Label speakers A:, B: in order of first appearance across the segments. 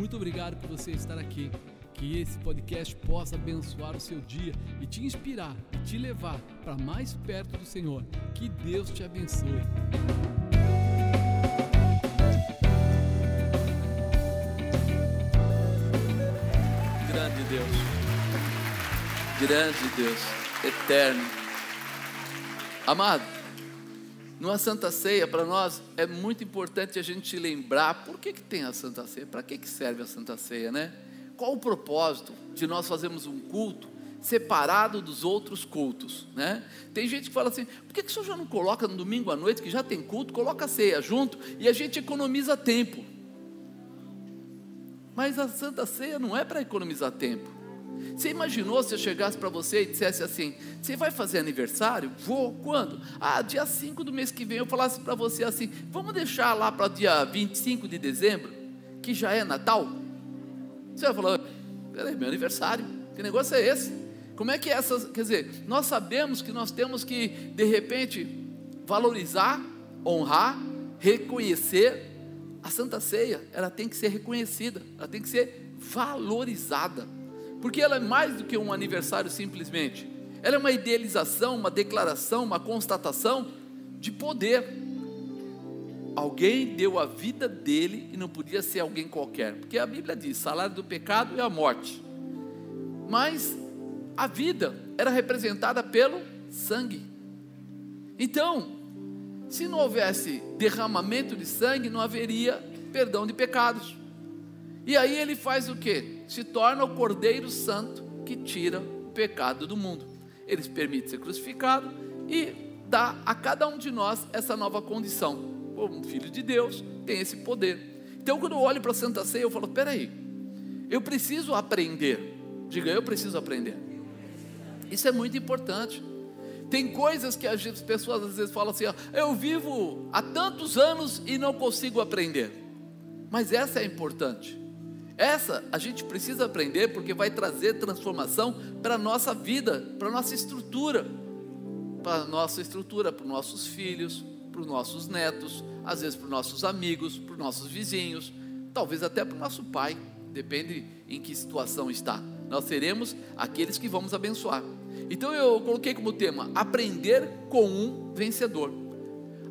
A: Muito obrigado por você estar aqui. Que esse podcast possa abençoar o seu dia e te inspirar e te levar para mais perto do Senhor. Que Deus te abençoe.
B: Grande Deus, grande Deus, eterno. Amado, numa Santa Ceia, para nós é muito importante a gente lembrar por que, que tem a Santa Ceia, para que, que serve a Santa Ceia, né? Qual o propósito de nós fazermos um culto separado dos outros cultos, né? Tem gente que fala assim, por que, que o senhor já não coloca no domingo à noite, que já tem culto, coloca a ceia junto e a gente economiza tempo. Mas a Santa Ceia não é para economizar tempo. Você imaginou se eu chegasse para você e dissesse assim: Você vai fazer aniversário? Vou. Quando? Ah, dia 5 do mês que vem. Eu falasse para você assim: Vamos deixar lá para dia 25 de dezembro, que já é Natal? Você vai falar: Peraí, meu aniversário. Que negócio é esse? Como é que é essa. Quer dizer, nós sabemos que nós temos que, de repente, valorizar, honrar, reconhecer. A Santa Ceia, ela tem que ser reconhecida, ela tem que ser valorizada porque ela é mais do que um aniversário simplesmente. Ela é uma idealização, uma declaração, uma constatação de poder. Alguém deu a vida dele e não podia ser alguém qualquer, porque a Bíblia diz: salário do pecado é a morte. Mas a vida era representada pelo sangue. Então, se não houvesse derramamento de sangue, não haveria perdão de pecados. E aí ele faz o que? Se torna o Cordeiro Santo que tira o pecado do mundo. Ele permite ser crucificado e dá a cada um de nós essa nova condição. Como filho de Deus, tem esse poder. Então, quando eu olho para a Santa Ceia, eu falo: peraí, eu preciso aprender. Diga, eu preciso aprender. Isso é muito importante. Tem coisas que as pessoas às vezes falam assim: ó, eu vivo há tantos anos e não consigo aprender. Mas essa é importante. Essa a gente precisa aprender porque vai trazer transformação para a nossa vida, para a nossa estrutura, para a nossa estrutura, para os nossos filhos, para os nossos netos, às vezes para os nossos amigos, para os nossos vizinhos, talvez até para o nosso pai, depende em que situação está. Nós seremos aqueles que vamos abençoar. Então eu coloquei como tema: aprender com um vencedor.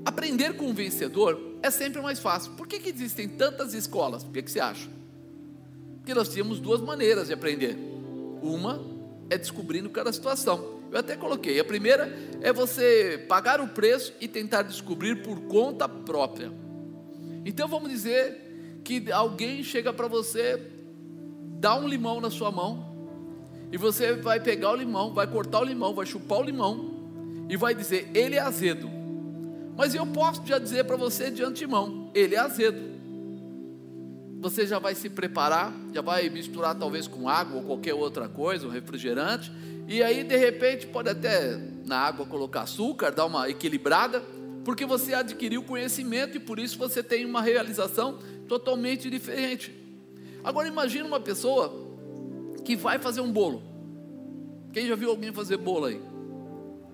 B: Aprender com um vencedor é sempre mais fácil. Por que, que existem tantas escolas? O que, que você acha? Que nós tínhamos duas maneiras de aprender. Uma é descobrindo cada situação. Eu até coloquei. A primeira é você pagar o preço e tentar descobrir por conta própria. Então vamos dizer que alguém chega para você, dá um limão na sua mão, e você vai pegar o limão, vai cortar o limão, vai chupar o limão, e vai dizer: ele é azedo. Mas eu posso já dizer para você de antemão: ele é azedo você já vai se preparar, já vai misturar talvez com água ou qualquer outra coisa, um refrigerante, e aí de repente pode até na água colocar açúcar, dar uma equilibrada, porque você adquiriu conhecimento e por isso você tem uma realização totalmente diferente. Agora imagine uma pessoa que vai fazer um bolo. Quem já viu alguém fazer bolo aí?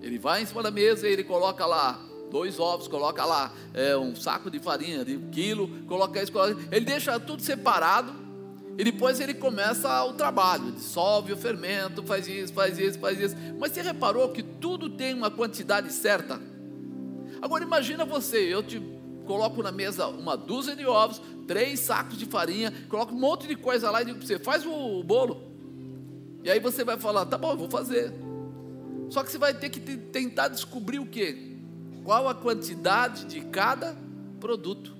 B: Ele vai em cima da mesa e ele coloca lá dois ovos, coloca lá é, um saco de farinha de quilo, coloca isso, coloca... ele deixa tudo separado e depois ele começa o trabalho, dissolve o fermento, faz isso, faz isso, faz isso. Mas você reparou que tudo tem uma quantidade certa? Agora imagina você, eu te coloco na mesa uma dúzia de ovos, três sacos de farinha, coloco um monte de coisa lá e digo para você, faz o bolo. E aí você vai falar, tá bom, eu vou fazer. Só que você vai ter que tentar descobrir o que? Qual a quantidade de cada produto.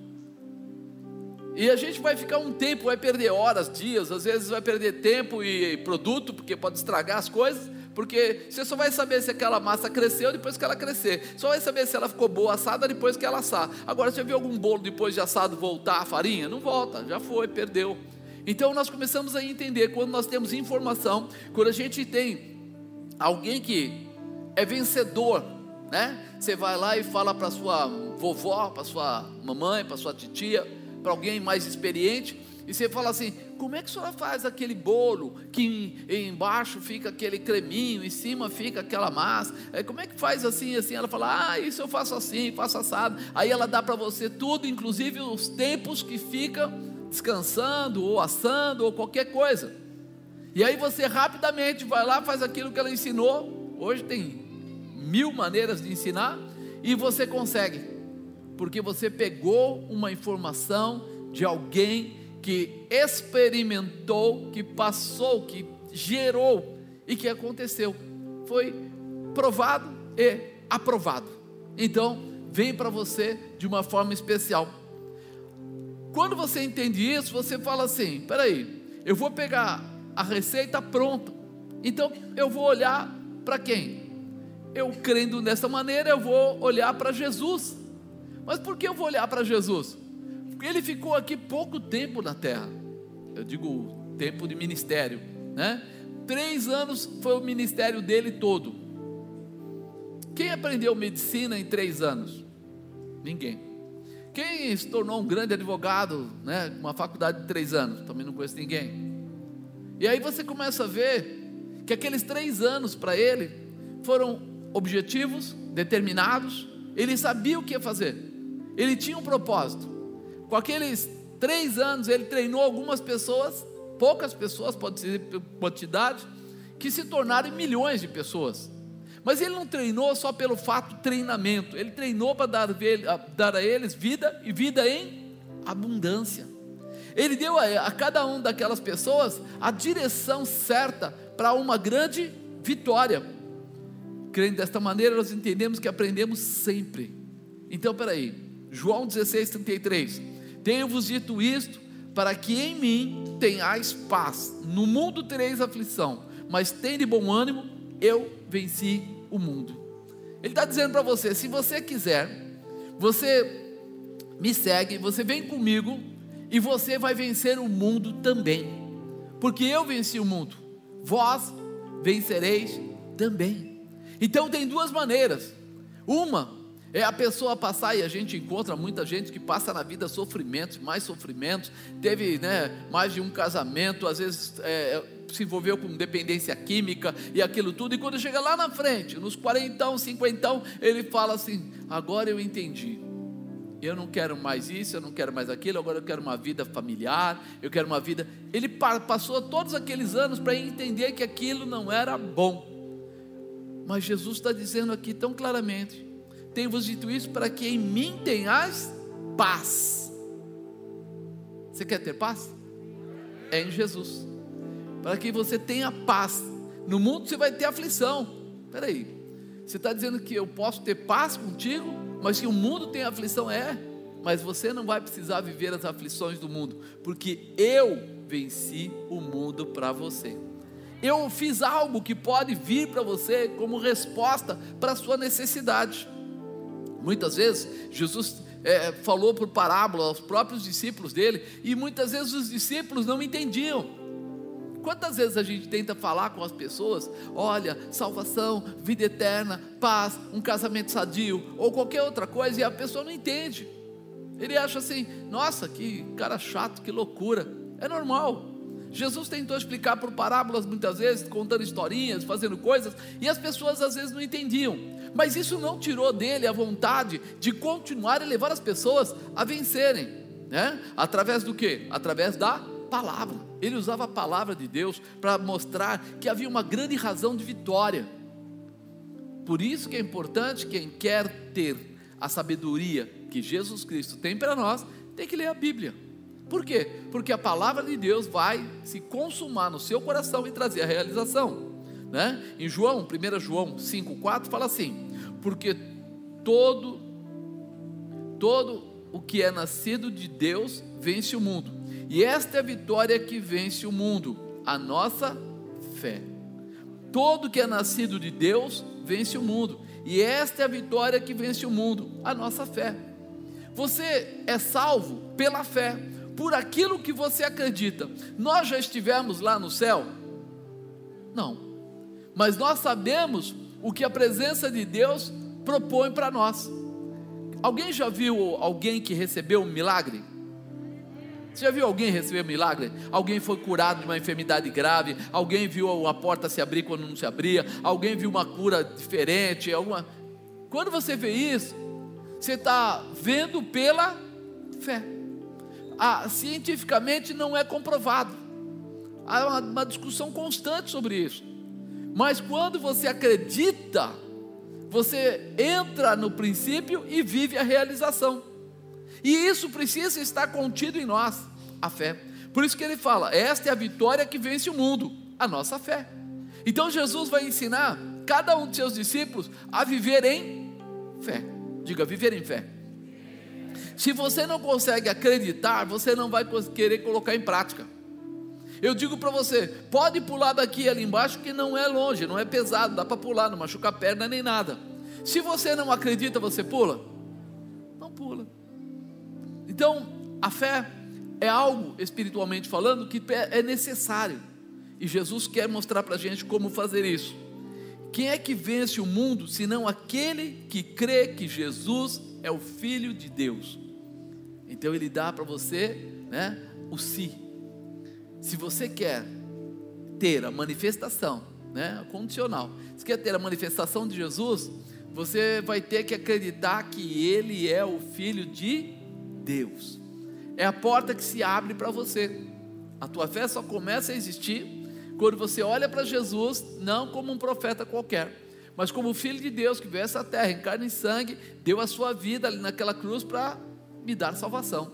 B: E a gente vai ficar um tempo, vai perder horas, dias, às vezes vai perder tempo e produto, porque pode estragar as coisas, porque você só vai saber se aquela massa cresceu depois que ela crescer, só vai saber se ela ficou boa assada depois que ela assar. Agora, você viu algum bolo depois de assado voltar a farinha? Não volta, já foi, perdeu. Então nós começamos a entender quando nós temos informação, quando a gente tem alguém que é vencedor né? Você vai lá e fala para sua vovó, para sua mamãe, para sua titia, para alguém mais experiente, e você fala assim: como é que a senhora faz aquele bolo que embaixo fica aquele creminho, em cima fica aquela massa? É, como é que faz assim assim? Ela fala: ah, isso eu faço assim, faço assado. Aí ela dá para você tudo, inclusive os tempos que fica descansando, ou assando, ou qualquer coisa. E aí você rapidamente vai lá, faz aquilo que ela ensinou. Hoje tem mil maneiras de ensinar, e você consegue, porque você pegou uma informação de alguém que experimentou, que passou, que gerou e que aconteceu. Foi provado e aprovado. Então, vem para você de uma forma especial. Quando você entende isso, você fala assim: peraí, eu vou pegar a receita pronta, então eu vou olhar para quem? Eu crendo dessa maneira, eu vou olhar para Jesus. Mas por que eu vou olhar para Jesus? Porque ele ficou aqui pouco tempo na terra. Eu digo tempo de ministério, né? Três anos foi o ministério dele todo. Quem aprendeu medicina em três anos? Ninguém. Quem se tornou um grande advogado, né? Uma faculdade de três anos? Também não conheço ninguém. E aí você começa a ver que aqueles três anos para ele foram objetivos, determinados. Ele sabia o que ia fazer. Ele tinha um propósito. Com aqueles três anos ele treinou algumas pessoas, poucas pessoas, pode ser quantidade, que se tornaram milhões de pessoas. Mas ele não treinou só pelo fato treinamento, ele treinou para dar, dar a eles vida e vida em abundância. Ele deu a, a cada um daquelas pessoas a direção certa para uma grande vitória. Crendo desta maneira, nós entendemos que aprendemos sempre. Então, peraí, João 16, 33. Tenho-vos dito isto, para que em mim tenhais paz. No mundo tereis aflição, mas tem de bom ânimo, eu venci o mundo. Ele está dizendo para você: se você quiser, você me segue, você vem comigo e você vai vencer o mundo também, porque eu venci o mundo, vós vencereis também. Então tem duas maneiras: uma é a pessoa passar, e a gente encontra muita gente que passa na vida sofrimentos, mais sofrimentos, teve né, mais de um casamento, às vezes é, se envolveu com dependência química e aquilo tudo, e quando chega lá na frente, nos quarentão, cinquentão, ele fala assim: agora eu entendi. Eu não quero mais isso, eu não quero mais aquilo, agora eu quero uma vida familiar, eu quero uma vida. Ele passou todos aqueles anos para entender que aquilo não era bom. Mas Jesus está dizendo aqui tão claramente: tenho-vos dito isso para que em mim tenhas paz. Você quer ter paz? É em Jesus. Para que você tenha paz. No mundo você vai ter aflição. Espera aí. Você está dizendo que eu posso ter paz contigo, mas que o mundo tem aflição? É. Mas você não vai precisar viver as aflições do mundo, porque eu venci o mundo para você. Eu fiz algo que pode vir para você como resposta para a sua necessidade. Muitas vezes, Jesus é, falou por parábola aos próprios discípulos dele, e muitas vezes os discípulos não entendiam. Quantas vezes a gente tenta falar com as pessoas, olha, salvação, vida eterna, paz, um casamento sadio, ou qualquer outra coisa, e a pessoa não entende. Ele acha assim, nossa, que cara chato, que loucura. É normal. Jesus tentou explicar por parábolas muitas vezes, contando historinhas, fazendo coisas, e as pessoas às vezes não entendiam. Mas isso não tirou dele a vontade de continuar e levar as pessoas a vencerem, né? Através do que? Através da palavra. Ele usava a palavra de Deus para mostrar que havia uma grande razão de vitória. Por isso que é importante quem quer ter a sabedoria que Jesus Cristo tem para nós, tem que ler a Bíblia. Por quê? Porque a palavra de Deus vai se consumar no seu coração e trazer a realização. Né? Em João, 1 João 5,4 fala assim: Porque todo, todo o que é nascido de Deus vence o mundo. E esta é a vitória que vence o mundo, a nossa fé. Todo que é nascido de Deus vence o mundo. E esta é a vitória que vence o mundo, a nossa fé. Você é salvo pela fé por aquilo que você acredita. Nós já estivemos lá no céu? Não. Mas nós sabemos o que a presença de Deus propõe para nós. Alguém já viu alguém que recebeu um milagre? Você já viu alguém receber um milagre? Alguém foi curado de uma enfermidade grave? Alguém viu uma porta se abrir quando não se abria? Alguém viu uma cura diferente? Alguma... Quando você vê isso, você está vendo pela fé. Ah, cientificamente não é comprovado. Há uma, uma discussão constante sobre isso. Mas quando você acredita, você entra no princípio e vive a realização. E isso precisa estar contido em nós, a fé. Por isso que ele fala: esta é a vitória que vence o mundo, a nossa fé. Então Jesus vai ensinar cada um de seus discípulos a viver em fé. Diga, viver em fé. Se você não consegue acreditar, você não vai querer colocar em prática. Eu digo para você, pode pular daqui ali embaixo que não é longe, não é pesado, dá para pular, não machuca a perna nem nada. Se você não acredita, você pula? Não pula. Então, a fé é algo, espiritualmente falando, que é necessário. E Jesus quer mostrar para a gente como fazer isso. Quem é que vence o mundo senão aquele que crê que Jesus é o Filho de Deus? Então ele dá para você né, o si. Se você quer ter a manifestação, né, condicional, se quer ter a manifestação de Jesus, você vai ter que acreditar que Ele é o Filho de Deus. É a porta que se abre para você. A tua fé só começa a existir quando você olha para Jesus, não como um profeta qualquer, mas como o Filho de Deus que veio a essa terra em carne e sangue, deu a sua vida ali naquela cruz para me dar salvação.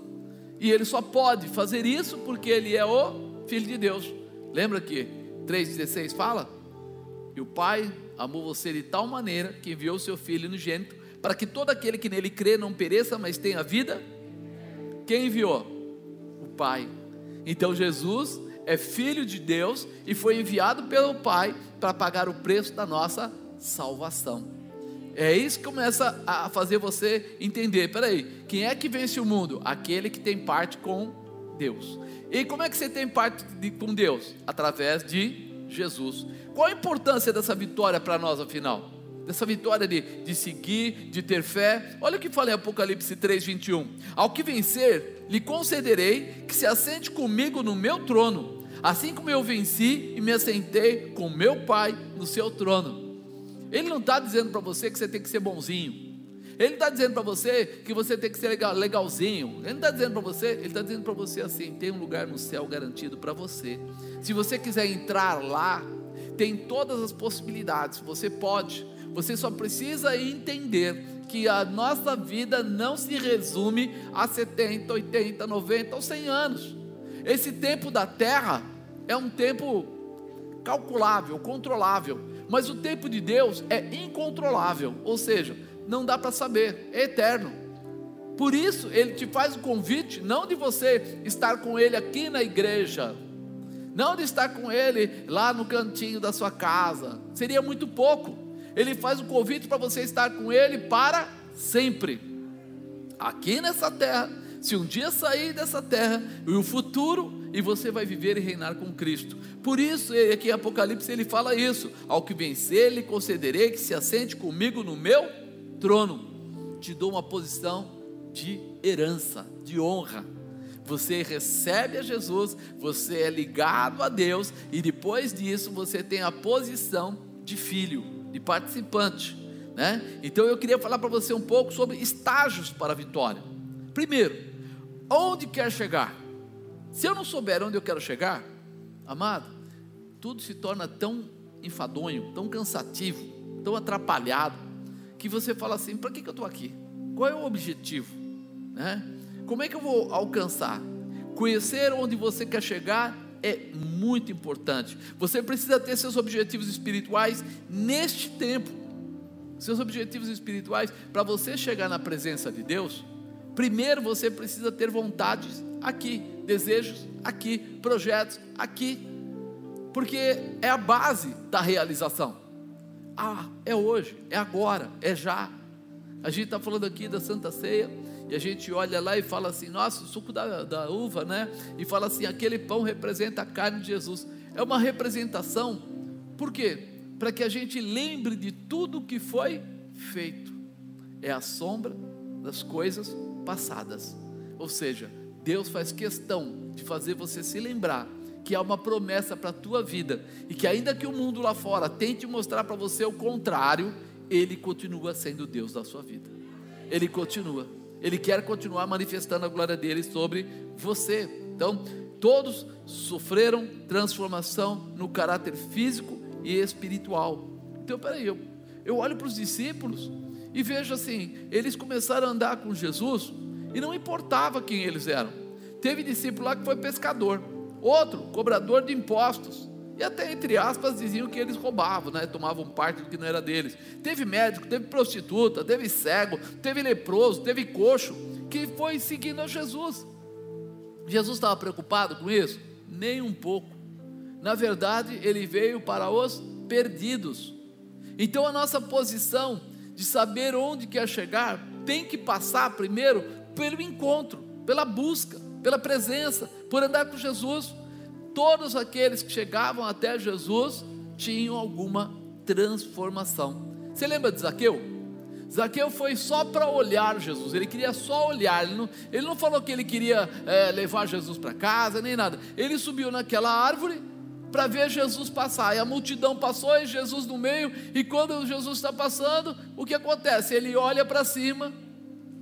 B: E ele só pode fazer isso porque ele é o Filho de Deus. Lembra que 3,16 fala? E o Pai amou você de tal maneira que enviou o seu Filho no gênito, para que todo aquele que nele crê não pereça, mas tenha vida. Quem enviou? O Pai. Então Jesus é filho de Deus e foi enviado pelo Pai para pagar o preço da nossa salvação. É isso que começa a fazer você entender. Peraí, quem é que vence o mundo? Aquele que tem parte com Deus. E como é que você tem parte de, com Deus? Através de Jesus. Qual a importância dessa vitória para nós, afinal? Dessa vitória de, de seguir, de ter fé. Olha o que fala em Apocalipse 3, 21. Ao que vencer, lhe concederei que se assente comigo no meu trono assim como eu venci e me assentei com meu Pai no seu trono. Ele não está dizendo para você que você tem que ser bonzinho. Ele não está dizendo para você que você tem que ser legal, legalzinho. Ele não está dizendo para você, ele está dizendo para você assim: tem um lugar no céu garantido para você. Se você quiser entrar lá, tem todas as possibilidades. Você pode. Você só precisa entender que a nossa vida não se resume a 70, 80, 90 ou 100 anos. Esse tempo da terra é um tempo calculável, controlável, mas o tempo de Deus é incontrolável, ou seja, não dá para saber, é eterno. Por isso, ele te faz o convite, não de você estar com ele aqui na igreja, não de estar com ele lá no cantinho da sua casa, seria muito pouco. Ele faz o convite para você estar com ele para sempre, aqui nessa terra. Se um dia sair dessa terra e o futuro e você vai viver e reinar com Cristo. Por isso, aqui em Apocalipse ele fala isso: ao que vencer, lhe concederei que se assente comigo no meu trono. Te dou uma posição de herança, de honra. Você recebe a Jesus, você é ligado a Deus, e depois disso você tem a posição de filho, de participante. Né? Então eu queria falar para você um pouco sobre estágios para a vitória. Primeiro, onde quer chegar? Se eu não souber onde eu quero chegar, amado, tudo se torna tão enfadonho, tão cansativo, tão atrapalhado, que você fala assim: para que, que eu estou aqui? Qual é o objetivo? Né? Como é que eu vou alcançar? Conhecer onde você quer chegar é muito importante. Você precisa ter seus objetivos espirituais neste tempo. Seus objetivos espirituais, para você chegar na presença de Deus, primeiro você precisa ter vontades aqui desejos aqui, projetos aqui, porque é a base da realização. Ah, é hoje, é agora, é já. A gente está falando aqui da Santa Ceia, e a gente olha lá e fala assim: nossa, o suco da, da uva, né? E fala assim: aquele pão representa a carne de Jesus. É uma representação, por quê? Para que a gente lembre de tudo que foi feito. É a sombra das coisas passadas. Ou seja, Deus faz questão de fazer você se lembrar que há uma promessa para a tua vida e que ainda que o mundo lá fora tente mostrar para você o contrário, ele continua sendo Deus da sua vida. Ele continua. Ele quer continuar manifestando a glória dele sobre você. Então, todos sofreram transformação no caráter físico e espiritual. Então, peraí, eu, eu olho para os discípulos e vejo assim: eles começaram a andar com Jesus e não importava quem eles eram. Teve discípulo lá que foi pescador, outro, cobrador de impostos. E até entre aspas diziam que eles roubavam, né? tomavam parte do que não era deles. Teve médico, teve prostituta, teve cego, teve leproso, teve coxo, que foi seguindo a Jesus. Jesus estava preocupado com isso? Nem um pouco. Na verdade, ele veio para os perdidos. Então a nossa posição de saber onde quer chegar tem que passar primeiro pelo encontro, pela busca, pela presença, por andar com Jesus todos aqueles que chegavam até Jesus tinham alguma transformação. Você lembra de Zaqueu? Zaqueu foi só para olhar Jesus, ele queria só olhar, ele não, ele não falou que ele queria é, levar Jesus para casa, nem nada. Ele subiu naquela árvore para ver Jesus passar, e a multidão passou e Jesus no meio, e quando Jesus está passando, o que acontece? Ele olha para cima,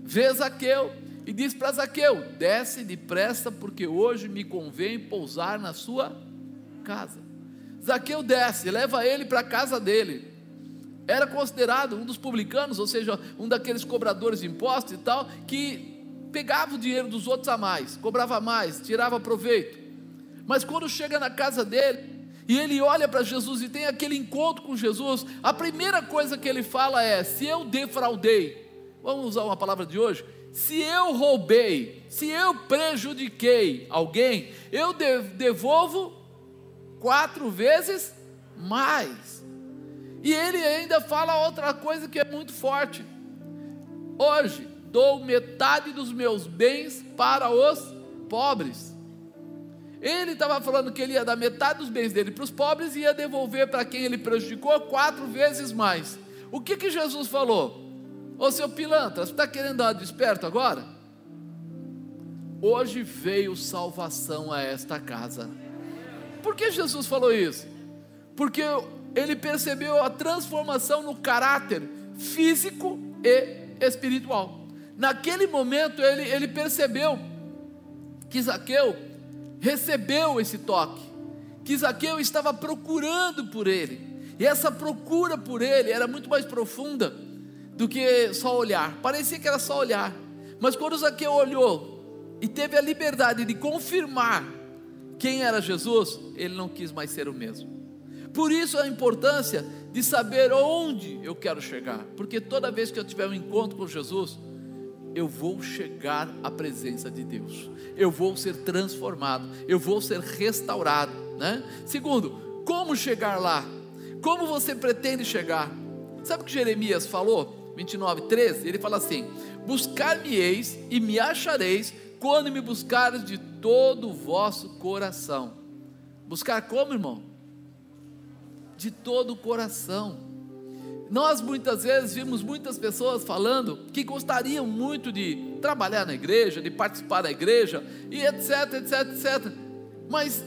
B: vê Zaqueu, e diz para Zaqueu: desce depressa, porque hoje me convém pousar na sua casa. Zaqueu desce, leva ele para a casa dele. Era considerado um dos publicanos, ou seja, um daqueles cobradores de impostos e tal, que pegava o dinheiro dos outros a mais, cobrava mais, tirava proveito. Mas quando chega na casa dele, e ele olha para Jesus e tem aquele encontro com Jesus, a primeira coisa que ele fala é: se eu defraudei, vamos usar uma palavra de hoje, se eu roubei, se eu prejudiquei alguém, eu devolvo quatro vezes mais. E ele ainda fala outra coisa que é muito forte. Hoje dou metade dos meus bens para os pobres. Ele estava falando que ele ia dar metade dos bens dele para os pobres e ia devolver para quem ele prejudicou quatro vezes mais. O que que Jesus falou? Ô seu pilantra, você está querendo dar desperto agora? Hoje veio salvação a esta casa. Por que Jesus falou isso? Porque ele percebeu a transformação no caráter físico e espiritual. Naquele momento ele, ele percebeu que Zaqueu recebeu esse toque, que Zaqueu estava procurando por ele, e essa procura por ele era muito mais profunda do que só olhar. Parecia que era só olhar. Mas quando Zaqueu olhou e teve a liberdade de confirmar quem era Jesus, ele não quis mais ser o mesmo. Por isso a importância de saber onde eu quero chegar, porque toda vez que eu tiver um encontro com Jesus, eu vou chegar à presença de Deus. Eu vou ser transformado, eu vou ser restaurado, né? Segundo, como chegar lá? Como você pretende chegar? Sabe o que Jeremias falou? 29, 13, ele fala assim: Buscar-me-eis e me achareis quando me buscares de todo o vosso coração. Buscar como, irmão? De todo o coração. Nós muitas vezes vimos muitas pessoas falando que gostariam muito de trabalhar na igreja, de participar da igreja, e etc, etc, etc. Mas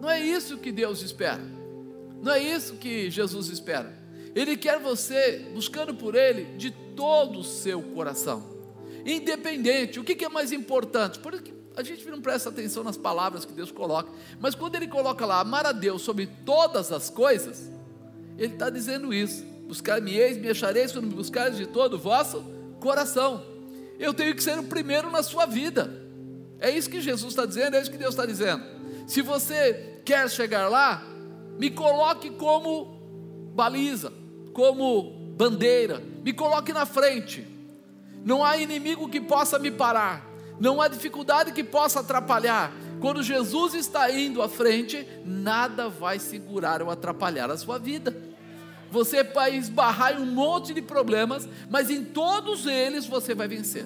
B: não é isso que Deus espera. Não é isso que Jesus espera. Ele quer você buscando por Ele de todo o seu coração, independente. O que é mais importante? Porque a gente não presta atenção nas palavras que Deus coloca, mas quando Ele coloca lá amar a Deus sobre todas as coisas, Ele está dizendo isso: buscar-me-eis, me achareis quando me buscares de todo o vosso coração. Eu tenho que ser o primeiro na sua vida. É isso que Jesus está dizendo, é isso que Deus está dizendo. Se você quer chegar lá, me coloque como baliza, como bandeira, me coloque na frente. Não há inimigo que possa me parar, não há dificuldade que possa atrapalhar. Quando Jesus está indo à frente, nada vai segurar ou atrapalhar a sua vida. Você vai esbarrar em um monte de problemas, mas em todos eles você vai vencer.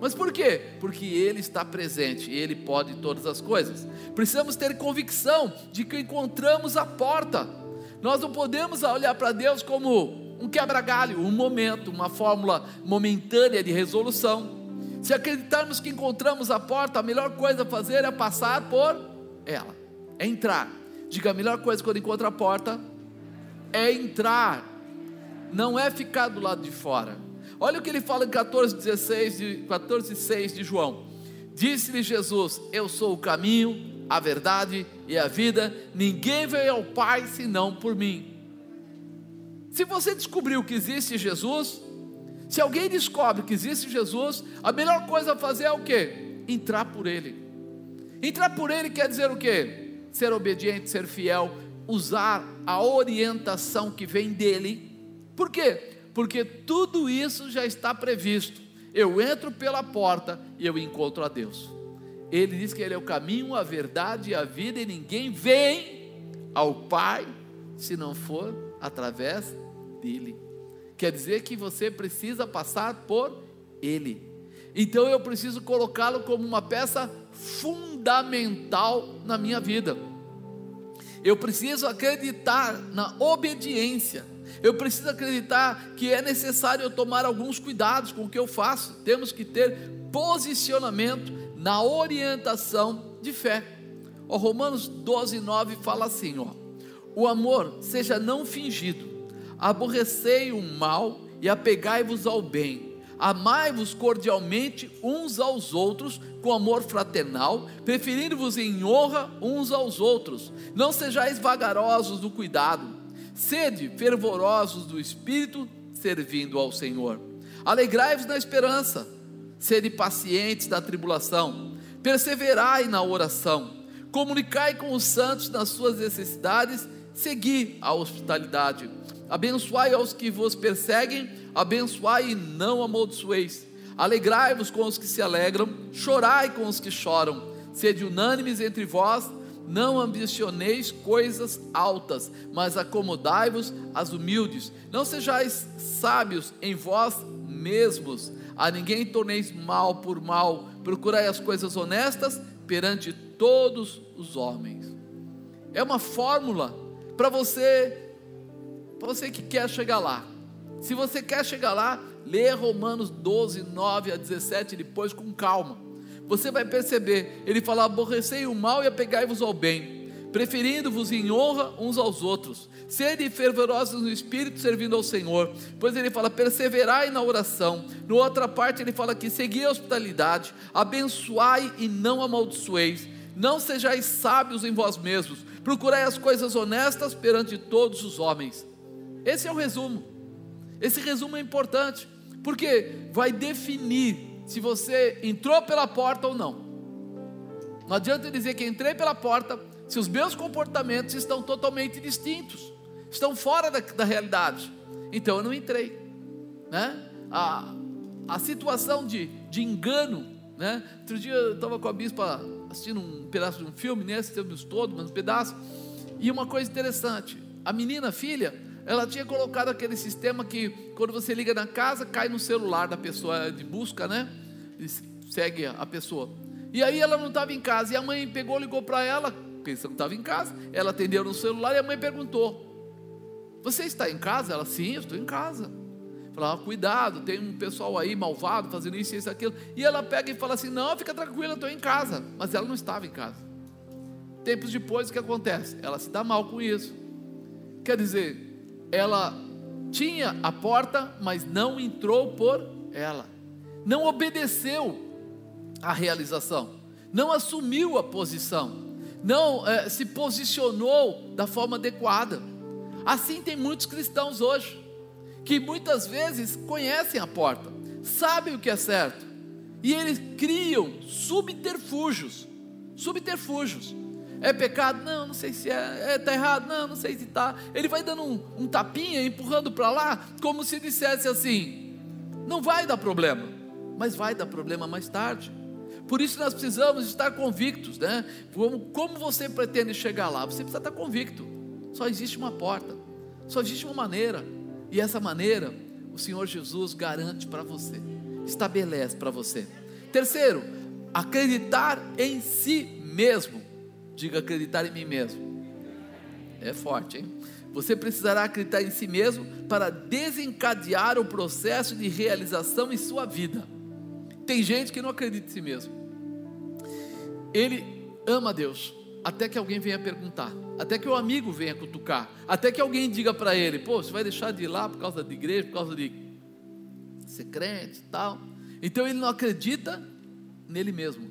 B: Mas por quê? Porque Ele está presente Ele pode todas as coisas. Precisamos ter convicção de que encontramos a porta nós não podemos olhar para Deus como um quebra-galho, um momento, uma fórmula momentânea de resolução. Se acreditarmos que encontramos a porta, a melhor coisa a fazer é passar por ela, é entrar. Diga a melhor coisa quando encontra a porta é entrar, não é ficar do lado de fora. Olha o que ele fala em 14, 16, de, 14, 6 de João. Disse-lhe Jesus: Eu sou o caminho, a verdade e a vida. Ninguém veio ao Pai senão por mim. Se você descobriu que existe Jesus, se alguém descobre que existe Jesus, a melhor coisa a fazer é o quê? Entrar por Ele. Entrar por Ele quer dizer o quê? Ser obediente, ser fiel, usar a orientação que vem dele. Por quê? Porque tudo isso já está previsto. Eu entro pela porta e eu encontro a Deus. Ele diz que Ele é o caminho, a verdade e a vida, e ninguém vem ao Pai se não for através dele. Quer dizer que você precisa passar por Ele. Então eu preciso colocá-lo como uma peça fundamental na minha vida. Eu preciso acreditar na obediência. Eu preciso acreditar que é necessário eu tomar alguns cuidados com o que eu faço. Temos que ter posicionamento na orientação de fé. O Romanos 12, 9 fala assim: ó, o amor seja não fingido, aborrecei o mal e apegai-vos ao bem. Amai-vos cordialmente uns aos outros com amor fraternal, preferindo-vos em honra uns aos outros. Não sejais vagarosos do cuidado, sede fervorosos do espírito, servindo ao Senhor. Alegrai-vos na esperança, sede pacientes na tribulação, perseverai na oração, comunicai com os santos nas suas necessidades, segui a hospitalidade. Abençoai aos que vos perseguem, abençoai e não amaldiçoeis. Alegrai-vos com os que se alegram, chorai com os que choram. Sede unânimes entre vós, não ambicioneis coisas altas, mas acomodai-vos às humildes. Não sejais sábios em vós mesmos, a ninguém torneis mal por mal. Procurai as coisas honestas perante todos os homens. É uma fórmula para você para você que quer chegar lá. Se você quer chegar lá, lê Romanos 12, 9 a 17 depois com calma. Você vai perceber, ele fala: aborrecei o mal e apegai-vos ao bem, preferindo-vos em honra uns aos outros. Sede fervorosos no espírito, servindo ao Senhor. Pois ele fala: perseverai na oração. No outra parte, ele fala que segui a hospitalidade, abençoai e não amaldiçoeis. Não sejais sábios em vós mesmos, procurai as coisas honestas perante todos os homens. Esse é o resumo. Esse resumo é importante, porque vai definir se você entrou pela porta ou não. Não adianta dizer que entrei pela porta se os meus comportamentos estão totalmente distintos, estão fora da, da realidade. Então eu não entrei. Né? A, a situação de, de engano. Né? Outro dia eu estava com a bispa assistindo um pedaço de um filme, nem assistimos todo, mas um pedaço. E uma coisa interessante: a menina, filha, ela tinha colocado aquele sistema que quando você liga na casa, cai no celular da pessoa de busca, né? E segue a pessoa. E aí ela não estava em casa, e a mãe pegou, ligou para ela, pensando que estava em casa. Ela atendeu no celular e a mãe perguntou: Você está em casa? Ela, sim, eu estou em casa. Falava, ah, cuidado, tem um pessoal aí malvado fazendo isso, isso, aquilo. E ela pega e fala assim: Não, fica tranquila, estou em casa. Mas ela não estava em casa. Tempos depois, o que acontece? Ela se dá mal com isso. Quer dizer, ela tinha a porta, mas não entrou por ela, não obedeceu à realização, não assumiu a posição, não é, se posicionou da forma adequada. Assim tem muitos cristãos hoje, que muitas vezes conhecem a porta, sabem o que é certo, e eles criam subterfúgios, subterfúgios é pecado? Não, não sei se é. Está é, errado? Não, não sei se está. Ele vai dando um, um tapinha, empurrando para lá, como se dissesse assim: não vai dar problema, mas vai dar problema mais tarde. Por isso nós precisamos estar convictos, né? Como, como você pretende chegar lá? Você precisa estar convicto. Só existe uma porta, só existe uma maneira, e essa maneira o Senhor Jesus garante para você, estabelece para você. Terceiro, acreditar em si mesmo. Diga acreditar em mim mesmo. É forte, hein? Você precisará acreditar em si mesmo para desencadear o processo de realização em sua vida. Tem gente que não acredita em si mesmo. Ele ama Deus, até que alguém venha perguntar, até que o amigo venha cutucar, até que alguém diga para ele: pô, você vai deixar de ir lá por causa de igreja, por causa de ser crente e tal. Então ele não acredita nele mesmo.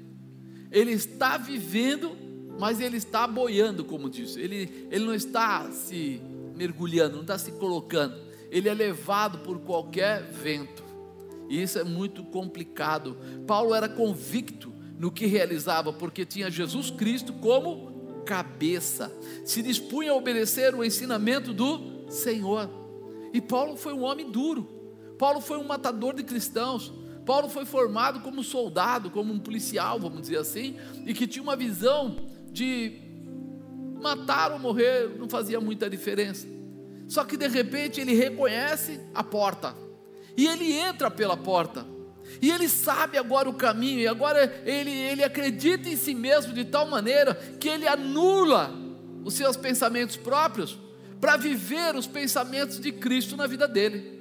B: Ele está vivendo, mas ele está boiando, como diz. Ele, ele não está se mergulhando, não está se colocando. Ele é levado por qualquer vento. E isso é muito complicado. Paulo era convicto no que realizava, porque tinha Jesus Cristo como cabeça. Se dispunha a obedecer o ensinamento do Senhor. E Paulo foi um homem duro. Paulo foi um matador de cristãos. Paulo foi formado como soldado, como um policial, vamos dizer assim, e que tinha uma visão de matar ou morrer não fazia muita diferença. Só que de repente ele reconhece a porta e ele entra pela porta. E ele sabe agora o caminho, e agora ele, ele acredita em si mesmo de tal maneira que ele anula os seus pensamentos próprios para viver os pensamentos de Cristo na vida dele.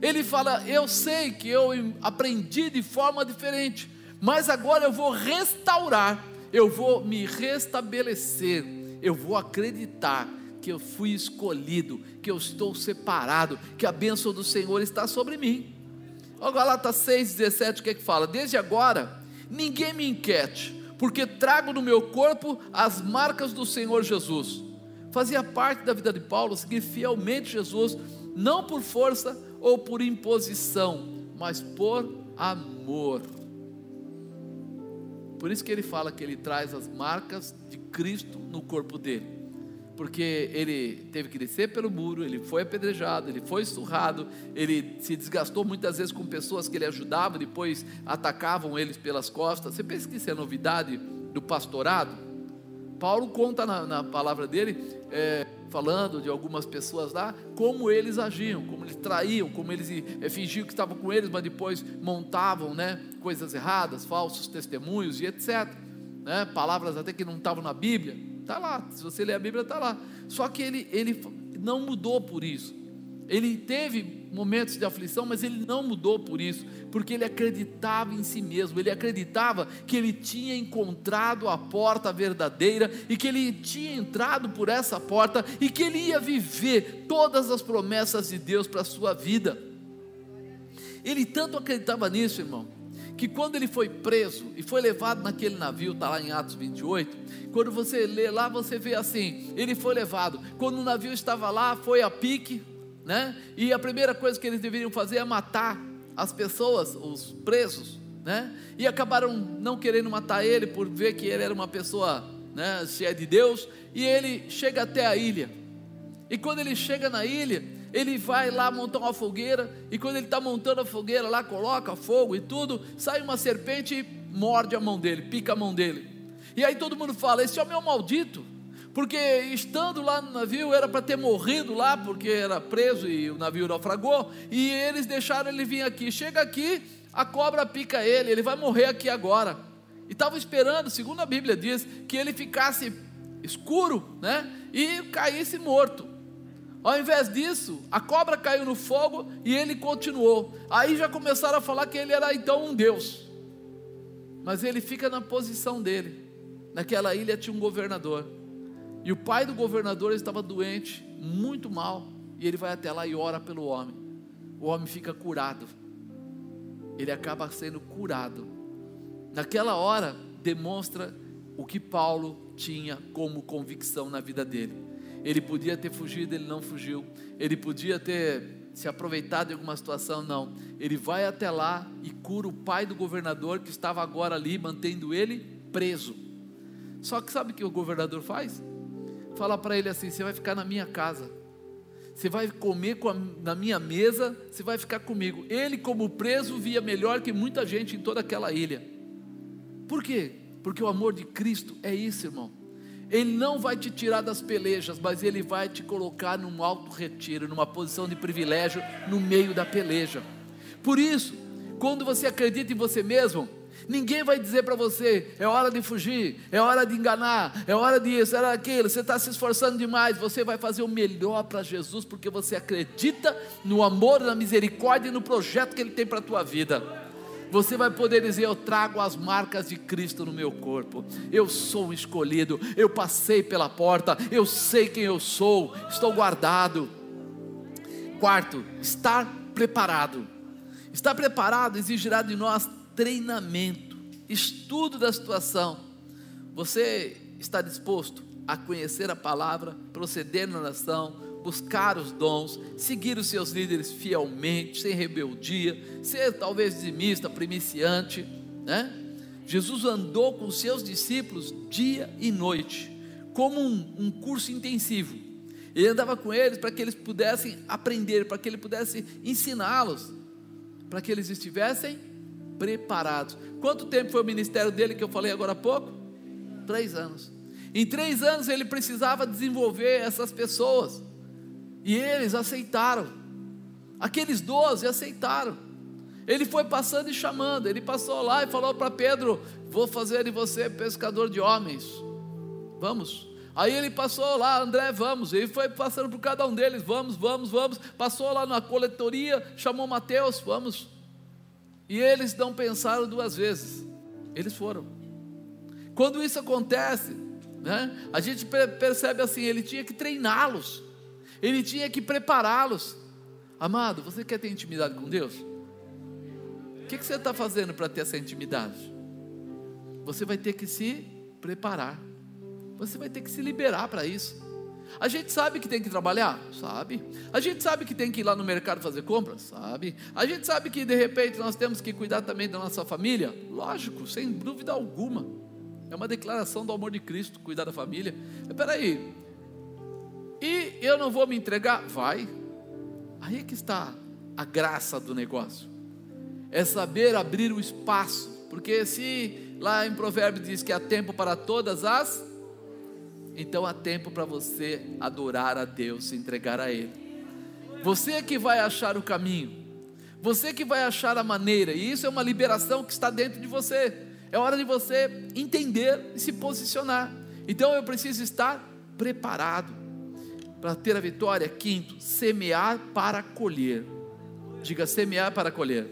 B: Ele fala: Eu sei que eu aprendi de forma diferente, mas agora eu vou restaurar, eu vou me restabelecer, eu vou acreditar que eu fui escolhido, que eu estou separado, que a bênção do Senhor está sobre mim. Olha Galatas 6,17, o que é que fala? Desde agora, ninguém me inquiete, porque trago no meu corpo as marcas do Senhor Jesus. Fazia parte da vida de Paulo seguir fielmente Jesus, não por força ou por imposição, mas por amor. Por isso que ele fala que ele traz as marcas de Cristo no corpo dele. Porque ele teve que descer pelo muro, ele foi apedrejado, ele foi surrado, ele se desgastou muitas vezes com pessoas que ele ajudava, depois atacavam eles pelas costas. Você pensa que isso é novidade do pastorado? Paulo conta na, na palavra dele é, falando de algumas pessoas lá, como eles agiam, como eles traíam, como eles é, fingiam que estavam com eles, mas depois montavam né, coisas erradas, falsos testemunhos e etc. Né, palavras até que não estavam na Bíblia, está lá, se você ler a Bíblia, está lá. Só que ele, ele não mudou por isso. Ele teve momentos de aflição, mas ele não mudou por isso, porque ele acreditava em si mesmo, ele acreditava que ele tinha encontrado a porta verdadeira e que ele tinha entrado por essa porta e que ele ia viver todas as promessas de Deus para a sua vida. Ele tanto acreditava nisso, irmão, que quando ele foi preso e foi levado naquele navio, está lá em Atos 28, quando você lê lá, você vê assim: ele foi levado. Quando o navio estava lá, foi a pique, né? E a primeira coisa que eles deveriam fazer é matar as pessoas, os presos, né? E acabaram não querendo matar ele por ver que ele era uma pessoa, né, cheia de Deus, e ele chega até a ilha. E quando ele chega na ilha, ele vai lá montar uma fogueira, e quando ele está montando a fogueira lá, coloca fogo e tudo, sai uma serpente e morde a mão dele, pica a mão dele. E aí todo mundo fala: esse homem é um maldito porque estando lá no navio era para ter morrido lá, porque era preso e o navio naufragou, e eles deixaram ele vir aqui. Chega aqui, a cobra pica ele, ele vai morrer aqui agora. E estava esperando, segundo a Bíblia diz, que ele ficasse escuro, né? E caísse morto. Ao invés disso, a cobra caiu no fogo e ele continuou. Aí já começaram a falar que ele era então um Deus. Mas ele fica na posição dele. Naquela ilha tinha um governador. E o pai do governador estava doente, muito mal, e ele vai até lá e ora pelo homem. O homem fica curado. Ele acaba sendo curado. Naquela hora, demonstra o que Paulo tinha como convicção na vida dele. Ele podia ter fugido, ele não fugiu. Ele podia ter se aproveitado de alguma situação, não. Ele vai até lá e cura o pai do governador que estava agora ali, mantendo ele preso. Só que sabe o que o governador faz? fala para ele assim: Você vai ficar na minha casa, você vai comer a, na minha mesa, você vai ficar comigo. Ele, como preso, via melhor que muita gente em toda aquela ilha. Por quê? Porque o amor de Cristo é isso, irmão. Ele não vai te tirar das pelejas, mas ele vai te colocar num alto retiro, numa posição de privilégio no meio da peleja. Por isso, quando você acredita em você mesmo, Ninguém vai dizer para você: é hora de fugir, é hora de enganar, é hora disso, é hora daquilo. Você está se esforçando demais. Você vai fazer o melhor para Jesus porque você acredita no amor, na misericórdia e no projeto que Ele tem para a tua vida. Você vai poder dizer: Eu trago as marcas de Cristo no meu corpo. Eu sou um escolhido. Eu passei pela porta. Eu sei quem eu sou. Estou guardado. Quarto, estar preparado. Estar preparado exigirá de nós treinamento, estudo da situação. Você está disposto a conhecer a palavra, proceder na oração, buscar os dons, seguir os seus líderes fielmente, sem rebeldia, ser talvez dizimista, primiciante, né? Jesus andou com seus discípulos dia e noite, como um, um curso intensivo. Ele andava com eles para que eles pudessem aprender, para que ele pudesse ensiná-los, para que eles estivessem preparados. Quanto tempo foi o ministério dele que eu falei agora há pouco? Três anos. Em três anos ele precisava desenvolver essas pessoas. E eles aceitaram. Aqueles doze aceitaram. Ele foi passando e chamando. Ele passou lá e falou para Pedro: Vou fazer de você pescador de homens. Vamos. Aí ele passou lá, André, vamos. Ele foi passando por cada um deles: Vamos, vamos, vamos. Passou lá na coletoria, chamou Mateus: Vamos. E eles não pensaram duas vezes. Eles foram. Quando isso acontece, né, a gente percebe assim: ele tinha que treiná-los ele tinha que prepará-los. Amado, você quer ter intimidade com Deus? O que, que você está fazendo para ter essa intimidade? Você vai ter que se preparar, você vai ter que se liberar para isso. A gente sabe que tem que trabalhar? Sabe. A gente sabe que tem que ir lá no mercado fazer compras? Sabe. A gente sabe que de repente nós temos que cuidar também da nossa família? Lógico, sem dúvida alguma. É uma declaração do amor de Cristo, cuidar da família. Espera aí, e eu não vou me entregar? Vai. Aí é que está a graça do negócio. É saber abrir o espaço. Porque se lá em Provérbios diz que há tempo para todas as, então há tempo para você adorar a Deus, se entregar a Ele. Você é que vai achar o caminho. Você que vai achar a maneira. E isso é uma liberação que está dentro de você. É hora de você entender e se posicionar. Então eu preciso estar preparado para ter a vitória. Quinto, semear para colher. Diga semear para colher.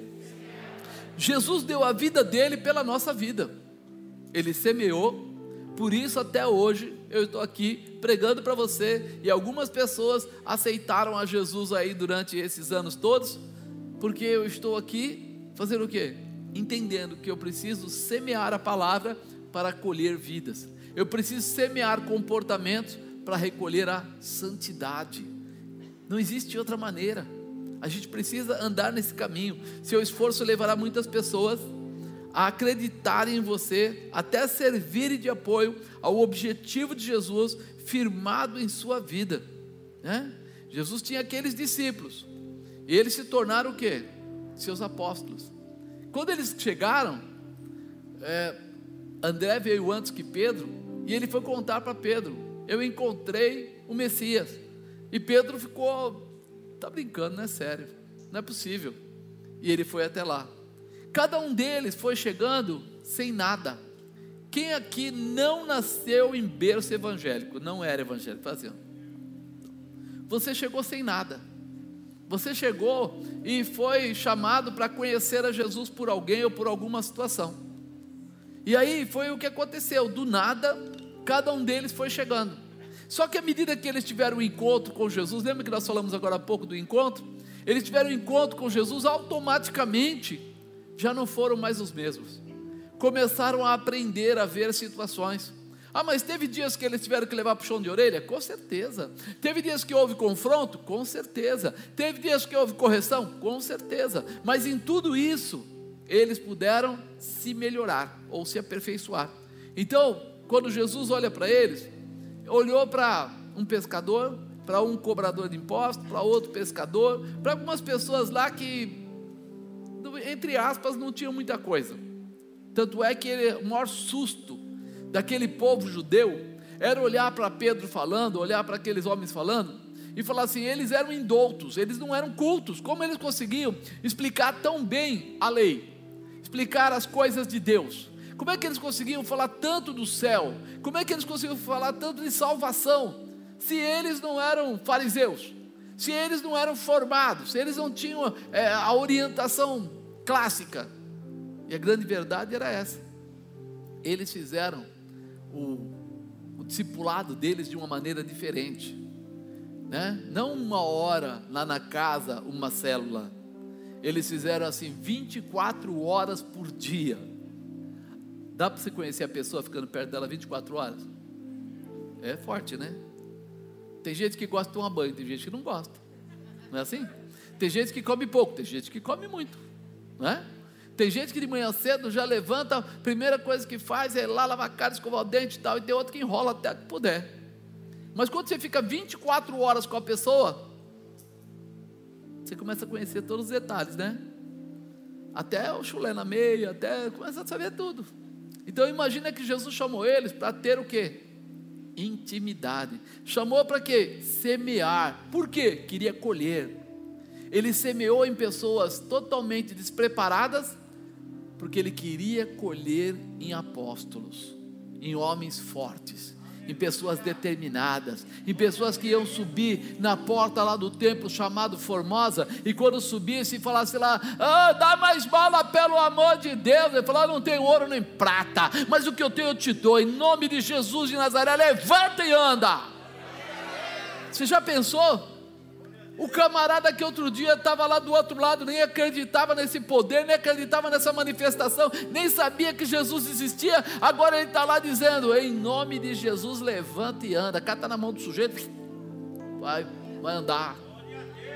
B: Jesus deu a vida dele pela nossa vida. Ele semeou, por isso até hoje eu estou aqui pregando para você e algumas pessoas aceitaram a Jesus aí durante esses anos todos, porque eu estou aqui fazendo o quê? Entendendo que eu preciso semear a palavra para colher vidas. Eu preciso semear comportamentos para recolher a santidade. Não existe outra maneira. A gente precisa andar nesse caminho. Seu esforço levará muitas pessoas a acreditarem em você, até servirem de apoio ao objetivo de Jesus firmado em sua vida. Né? Jesus tinha aqueles discípulos, e eles se tornaram o quê? Seus apóstolos. Quando eles chegaram, é, André veio antes que Pedro, e ele foi contar para Pedro: eu encontrei o Messias. E Pedro ficou, tá brincando, não é sério, não é possível. E ele foi até lá. Cada um deles foi chegando sem nada. Quem aqui não nasceu em berço evangélico, não era evangélico, fazendo. Você chegou sem nada. Você chegou e foi chamado para conhecer a Jesus por alguém ou por alguma situação. E aí foi o que aconteceu. Do nada, cada um deles foi chegando. Só que à medida que eles tiveram um encontro com Jesus, lembra que nós falamos agora há pouco do encontro? Eles tiveram um encontro com Jesus, automaticamente já não foram mais os mesmos. Começaram a aprender a ver situações. Ah, mas teve dias que eles tiveram que levar para o chão de orelha? Com certeza. Teve dias que houve confronto? Com certeza. Teve dias que houve correção? Com certeza. Mas em tudo isso, eles puderam se melhorar ou se aperfeiçoar. Então, quando Jesus olha para eles, olhou para um pescador, para um cobrador de impostos, para outro pescador, para algumas pessoas lá que, entre aspas, não tinham muita coisa. Tanto é que ele, o maior susto daquele povo judeu era olhar para Pedro falando, olhar para aqueles homens falando, e falar assim: eles eram indoutos, eles não eram cultos, como eles conseguiam explicar tão bem a lei, explicar as coisas de Deus? Como é que eles conseguiam falar tanto do céu? Como é que eles conseguiam falar tanto de salvação? Se eles não eram fariseus, se eles não eram formados, se eles não tinham é, a orientação clássica. E a grande verdade era essa. Eles fizeram o, o discipulado deles de uma maneira diferente. Né? Não uma hora lá na casa, uma célula. Eles fizeram assim 24 horas por dia. Dá para você conhecer a pessoa ficando perto dela 24 horas? É forte, né? Tem gente que gosta de tomar banho, tem gente que não gosta. Não é assim? Tem gente que come pouco, tem gente que come muito. Não é? Tem gente que de manhã cedo já levanta, a primeira coisa que faz é ir lá lavar a cara, escovar o dente e tal, e tem outro que enrola até que puder. Mas quando você fica 24 horas com a pessoa, você começa a conhecer todos os detalhes, né? Até o chulé na meia, até começa a saber tudo. Então imagina que Jesus chamou eles para ter o quê? Intimidade. Chamou para quê? Semear. Por quê? Queria colher. Ele semeou em pessoas totalmente despreparadas, porque ele queria colher em apóstolos, em homens fortes em pessoas determinadas, em pessoas que iam subir na porta lá do templo chamado Formosa, e quando subisse falasse lá, ah, dá mais bala pelo amor de Deus, ele falou, ah, não tem ouro nem prata, mas o que eu tenho eu te dou, em nome de Jesus de Nazaré, levanta e anda. Você já pensou? O camarada que outro dia estava lá do outro lado, nem acreditava nesse poder, nem acreditava nessa manifestação, nem sabia que Jesus existia, agora ele está lá dizendo: em nome de Jesus, levanta e anda. Está na mão do sujeito, vai, vai andar.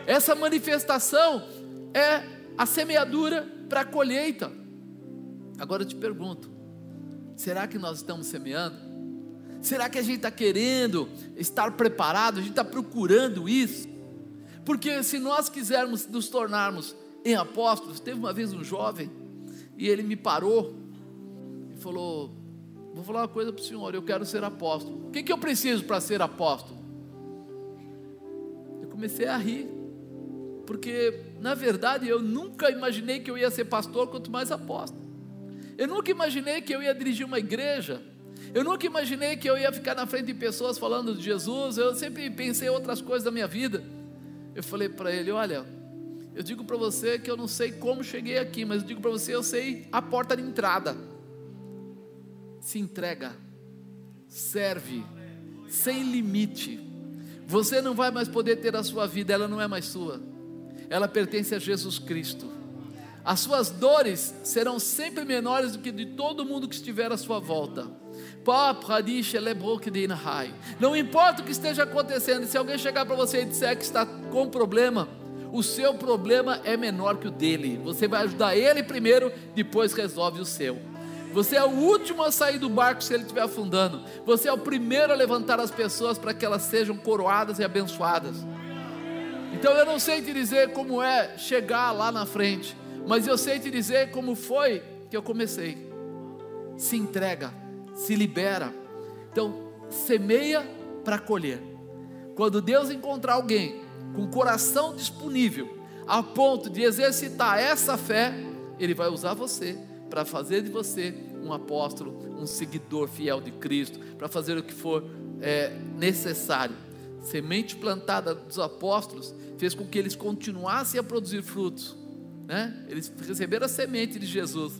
B: Essa manifestação é a semeadura para a colheita. Agora eu te pergunto: será que nós estamos semeando? Será que a gente está querendo estar preparado? A gente está procurando isso? Porque se nós quisermos nos tornarmos em apóstolos, teve uma vez um jovem e ele me parou e falou: Vou falar uma coisa para o senhor, eu quero ser apóstolo. O que, que eu preciso para ser apóstolo? Eu comecei a rir, porque na verdade eu nunca imaginei que eu ia ser pastor, quanto mais apóstolo. Eu nunca imaginei que eu ia dirigir uma igreja. Eu nunca imaginei que eu ia ficar na frente de pessoas falando de Jesus. Eu sempre pensei outras coisas da minha vida eu falei para ele: Olha, eu digo para você que eu não sei como cheguei aqui, mas eu digo para você, eu sei a porta de entrada. Se entrega, serve, sem limite. Você não vai mais poder ter a sua vida, ela não é mais sua, ela pertence a Jesus Cristo. As suas dores serão sempre menores do que de todo mundo que estiver à sua volta. Não importa o que esteja acontecendo, se alguém chegar para você e disser que está com problema, o seu problema é menor que o dele. Você vai ajudar ele primeiro, depois resolve o seu. Você é o último a sair do barco se ele estiver afundando. Você é o primeiro a levantar as pessoas para que elas sejam coroadas e abençoadas. Então eu não sei te dizer como é chegar lá na frente, mas eu sei te dizer como foi que eu comecei. Se entrega se libera. Então, semeia para colher. Quando Deus encontrar alguém com coração disponível, a ponto de exercitar essa fé, Ele vai usar você para fazer de você um apóstolo, um seguidor fiel de Cristo, para fazer o que for é, necessário. Semente plantada dos apóstolos fez com que eles continuassem a produzir frutos. Né? Eles receberam a semente de Jesus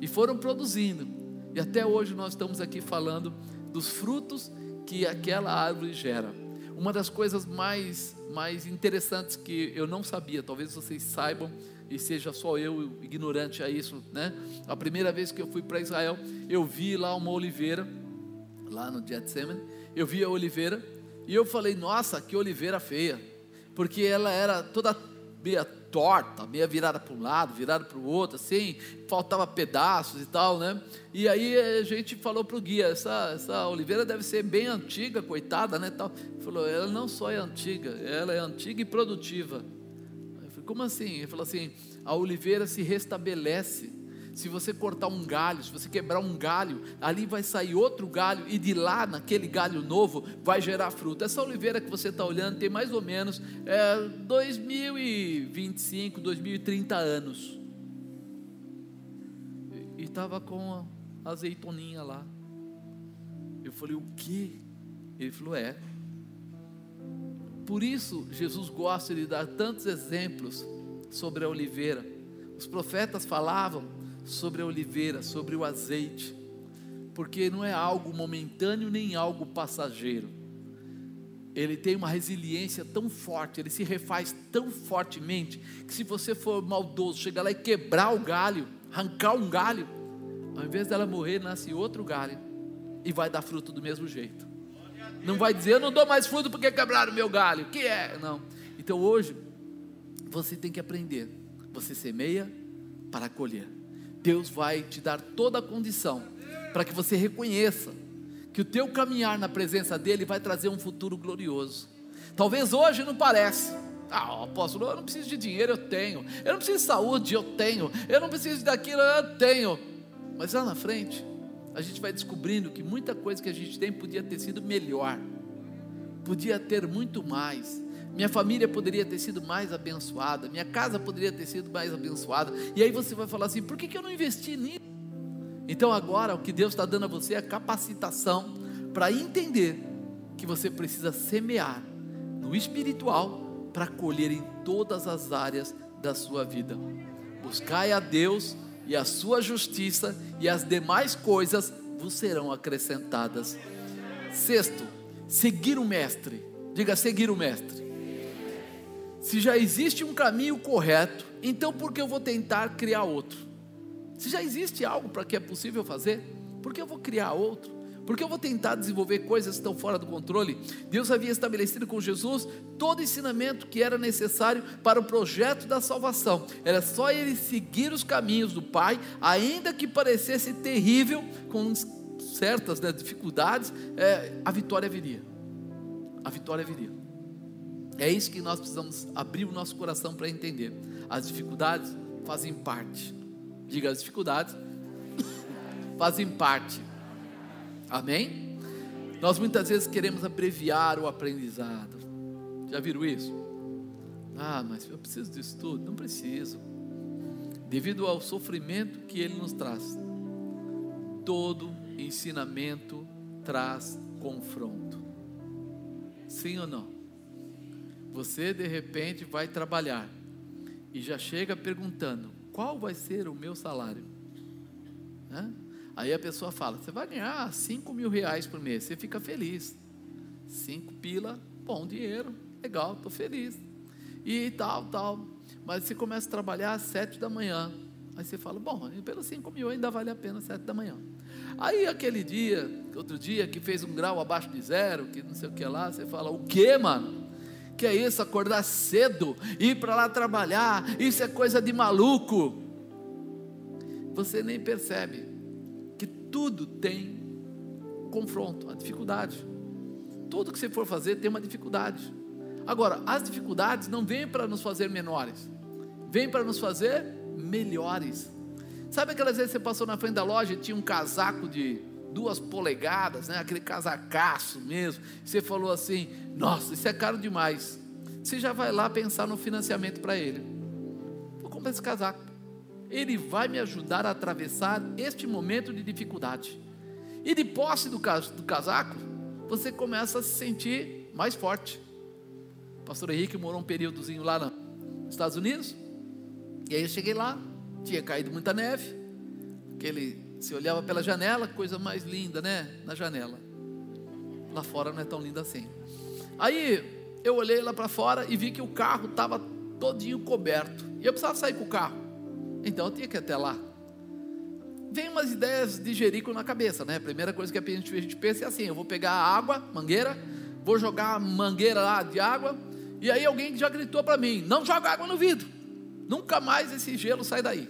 B: e foram produzindo. E até hoje nós estamos aqui falando dos frutos que aquela árvore gera. Uma das coisas mais, mais interessantes que eu não sabia, talvez vocês saibam, e seja só eu ignorante a isso, né? A primeira vez que eu fui para Israel, eu vi lá uma oliveira, lá no Getsemane, eu vi a oliveira, e eu falei, nossa, que oliveira feia, porque ela era toda torta, meia virada para um lado, virada para o outro, assim, faltava pedaços e tal, né? E aí a gente falou para o guia, essa, essa oliveira deve ser bem antiga, coitada, né? Tal. Ele falou, ela não só é antiga, ela é antiga e produtiva. Eu falei, como assim? Ele falou assim, a oliveira se restabelece se você cortar um galho, se você quebrar um galho, ali vai sair outro galho, e de lá, naquele galho novo, vai gerar fruto. Essa oliveira que você está olhando tem mais ou menos é, 2025, 2030 anos. E estava com a azeitoninha lá. Eu falei, o que? Ele falou, é. Por isso, Jesus gosta de dar tantos exemplos sobre a oliveira. Os profetas falavam sobre a oliveira, sobre o azeite, porque não é algo momentâneo nem algo passageiro. ele tem uma resiliência tão forte, ele se refaz tão fortemente, que se você for maldoso, chegar lá e quebrar o galho, arrancar um galho, ao invés dela morrer, nasce outro galho e vai dar fruto do mesmo jeito. Não vai dizer, eu não dou mais fruto porque quebraram o meu galho. Que é? Não. Então hoje, você tem que aprender. Você semeia para colher. Deus vai te dar toda a condição para que você reconheça que o teu caminhar na presença dele vai trazer um futuro glorioso. Talvez hoje não pareça. Ah, apóstolo, eu não preciso de dinheiro, eu tenho. Eu não preciso de saúde, eu tenho. Eu não preciso daquilo, eu tenho. Mas lá na frente, a gente vai descobrindo que muita coisa que a gente tem podia ter sido melhor, podia ter muito mais. Minha família poderia ter sido mais abençoada, minha casa poderia ter sido mais abençoada. E aí você vai falar assim: por que, eu não investi nisso? Então agora o que Deus está dando a você é a capacitação para entender que você precisa semear no espiritual para colher em todas as áreas da sua vida. Buscai a Deus e a sua justiça, e as demais coisas vos serão acrescentadas. Sexto, seguir o Mestre. Diga, seguir o Mestre. Se já existe um caminho correto, então por que eu vou tentar criar outro? Se já existe algo para que é possível fazer, por que eu vou criar outro? Porque eu vou tentar desenvolver coisas que estão fora do controle. Deus havia estabelecido com Jesus todo ensinamento que era necessário para o projeto da salvação. Era só ele seguir os caminhos do Pai, ainda que parecesse terrível, com certas né, dificuldades, é, a vitória viria. A vitória viria. É isso que nós precisamos abrir o nosso coração para entender. As dificuldades fazem parte. Diga, as dificuldades fazem parte Amém? Nós muitas vezes queremos abreviar o aprendizado. Já viram isso? Ah, mas eu preciso disso tudo. Não preciso. Devido ao sofrimento que ele nos traz, todo ensinamento traz confronto. Sim ou não? Você de repente vai trabalhar e já chega perguntando: qual vai ser o meu salário? Aí a pessoa fala: você vai ganhar 5 mil reais por mês, você fica feliz. 5 pila, bom dinheiro, legal, estou feliz. E tal, tal. Mas você começa a trabalhar às 7 da manhã. Aí você fala: bom, pelos 5 mil ainda vale a pena 7 da manhã. Aí aquele dia, outro dia, que fez um grau abaixo de zero, que não sei o que lá, você fala: o que, mano? Que é isso, acordar cedo, ir para lá trabalhar, isso é coisa de maluco. Você nem percebe tudo tem confronto, a dificuldade. Tudo que você for fazer tem uma dificuldade. Agora, as dificuldades não vêm para nos fazer menores, vêm para nos fazer melhores. Sabe aquelas vezes que você passou na frente da loja e tinha um casaco de duas polegadas, né? aquele casacaço mesmo. Você falou assim: Nossa, isso é caro demais. Você já vai lá pensar no financiamento para ele. Vou comprar esse casaco. Ele vai me ajudar a atravessar este momento de dificuldade. E de posse do, do casaco, você começa a se sentir mais forte. O pastor Henrique morou um períodozinho lá nos Estados Unidos. E aí eu cheguei lá, tinha caído muita neve. Aquele, você olhava pela janela, coisa mais linda, né? Na janela. Lá fora não é tão linda assim. Aí eu olhei lá para fora e vi que o carro estava todinho coberto. E eu precisava sair com o carro. Então eu tinha que ir até lá. Vem umas ideias de Jerico na cabeça, né? A primeira coisa que a gente, pensa é assim: eu vou pegar a água, mangueira, vou jogar a mangueira lá de água, e aí alguém já gritou para mim: não joga água no vidro, nunca mais esse gelo sai daí.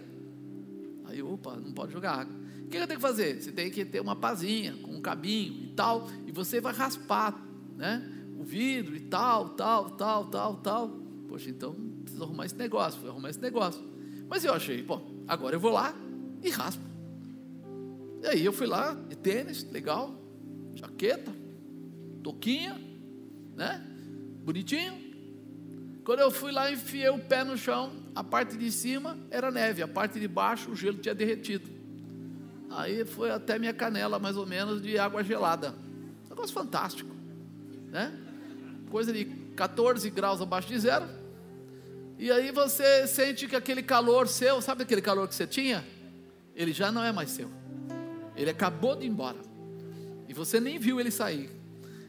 B: Aí, opa, não pode jogar água. O que eu tenho que fazer? Você tem que ter uma pazinha com um cabinho e tal, e você vai raspar, né? O vidro e tal, tal, tal, tal, tal. Poxa, então preciso arrumar esse negócio. Vou arrumar esse negócio. Mas eu achei, bom, agora eu vou lá e raspo. E aí eu fui lá, de tênis, legal, jaqueta, toquinha, né? Bonitinho. Quando eu fui lá, enfiei o pé no chão, a parte de cima era neve, a parte de baixo o gelo tinha derretido. Aí foi até minha canela, mais ou menos, de água gelada. Negócio fantástico, né? Coisa de 14 graus abaixo de zero e aí você sente que aquele calor seu, sabe aquele calor que você tinha? Ele já não é mais seu. Ele acabou de ir embora. E você nem viu ele sair.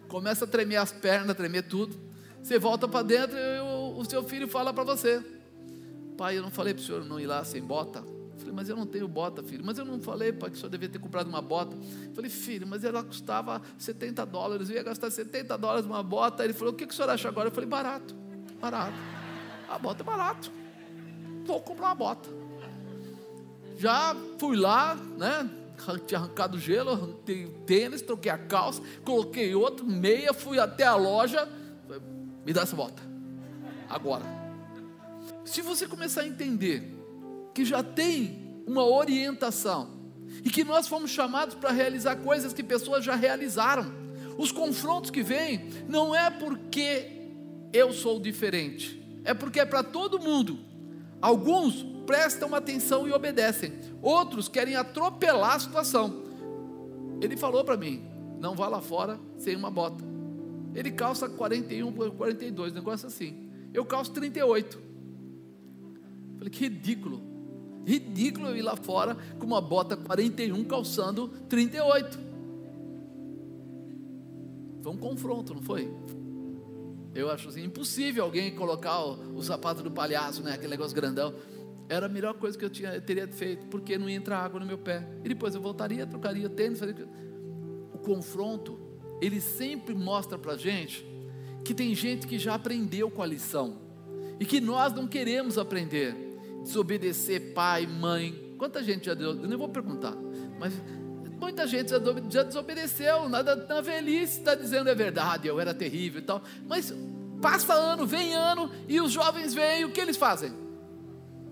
B: começa a tremer as pernas, tremer tudo. Você volta para dentro e o, o seu filho fala para você: Pai, eu não falei para o senhor não ir lá sem bota? Eu falei, mas eu não tenho bota, filho. Mas eu não falei, pai, que o senhor devia ter comprado uma bota. Falei, filho, mas ela custava 70 dólares, eu ia gastar 70 dólares uma bota. Ele falou, o que, que o senhor acha agora? Eu falei, barato, barato. A bota é barato. Vou comprar uma bota. Já fui lá, né? Tinha arrancado gelo, arranquei tênis, troquei a calça, coloquei outro, meia, fui até a loja. Me dá essa bota. Agora. Se você começar a entender que já tem uma orientação e que nós fomos chamados para realizar coisas que pessoas já realizaram. Os confrontos que vêm não é porque eu sou diferente, é porque é para todo mundo. Alguns prestam atenção e obedecem, outros querem atropelar a situação. Ele falou para mim: não vá lá fora sem uma bota. Ele calça 41 por 42, negócio assim. Eu calço 38. Falei, que ridículo. Ridículo eu ir lá fora com uma bota 41 calçando 38. Foi um confronto, não foi? Eu acho assim, impossível alguém colocar o, o sapato do palhaço, né, aquele negócio grandão. Era a melhor coisa que eu, tinha, eu teria feito, porque não ia entrar água no meu pé. E depois eu voltaria, trocaria tênis, faria... O confronto, ele sempre mostra para gente que tem gente que já aprendeu com a lição e que nós não queremos aprender desobedecer pai, mãe. Quanta gente já deu? Eu nem vou perguntar, mas muita gente já, já desobedeceu. Nada na velhice está dizendo é verdade, eu era terrível e tal. Mas passa ano, vem ano e os jovens vêm, o que eles fazem?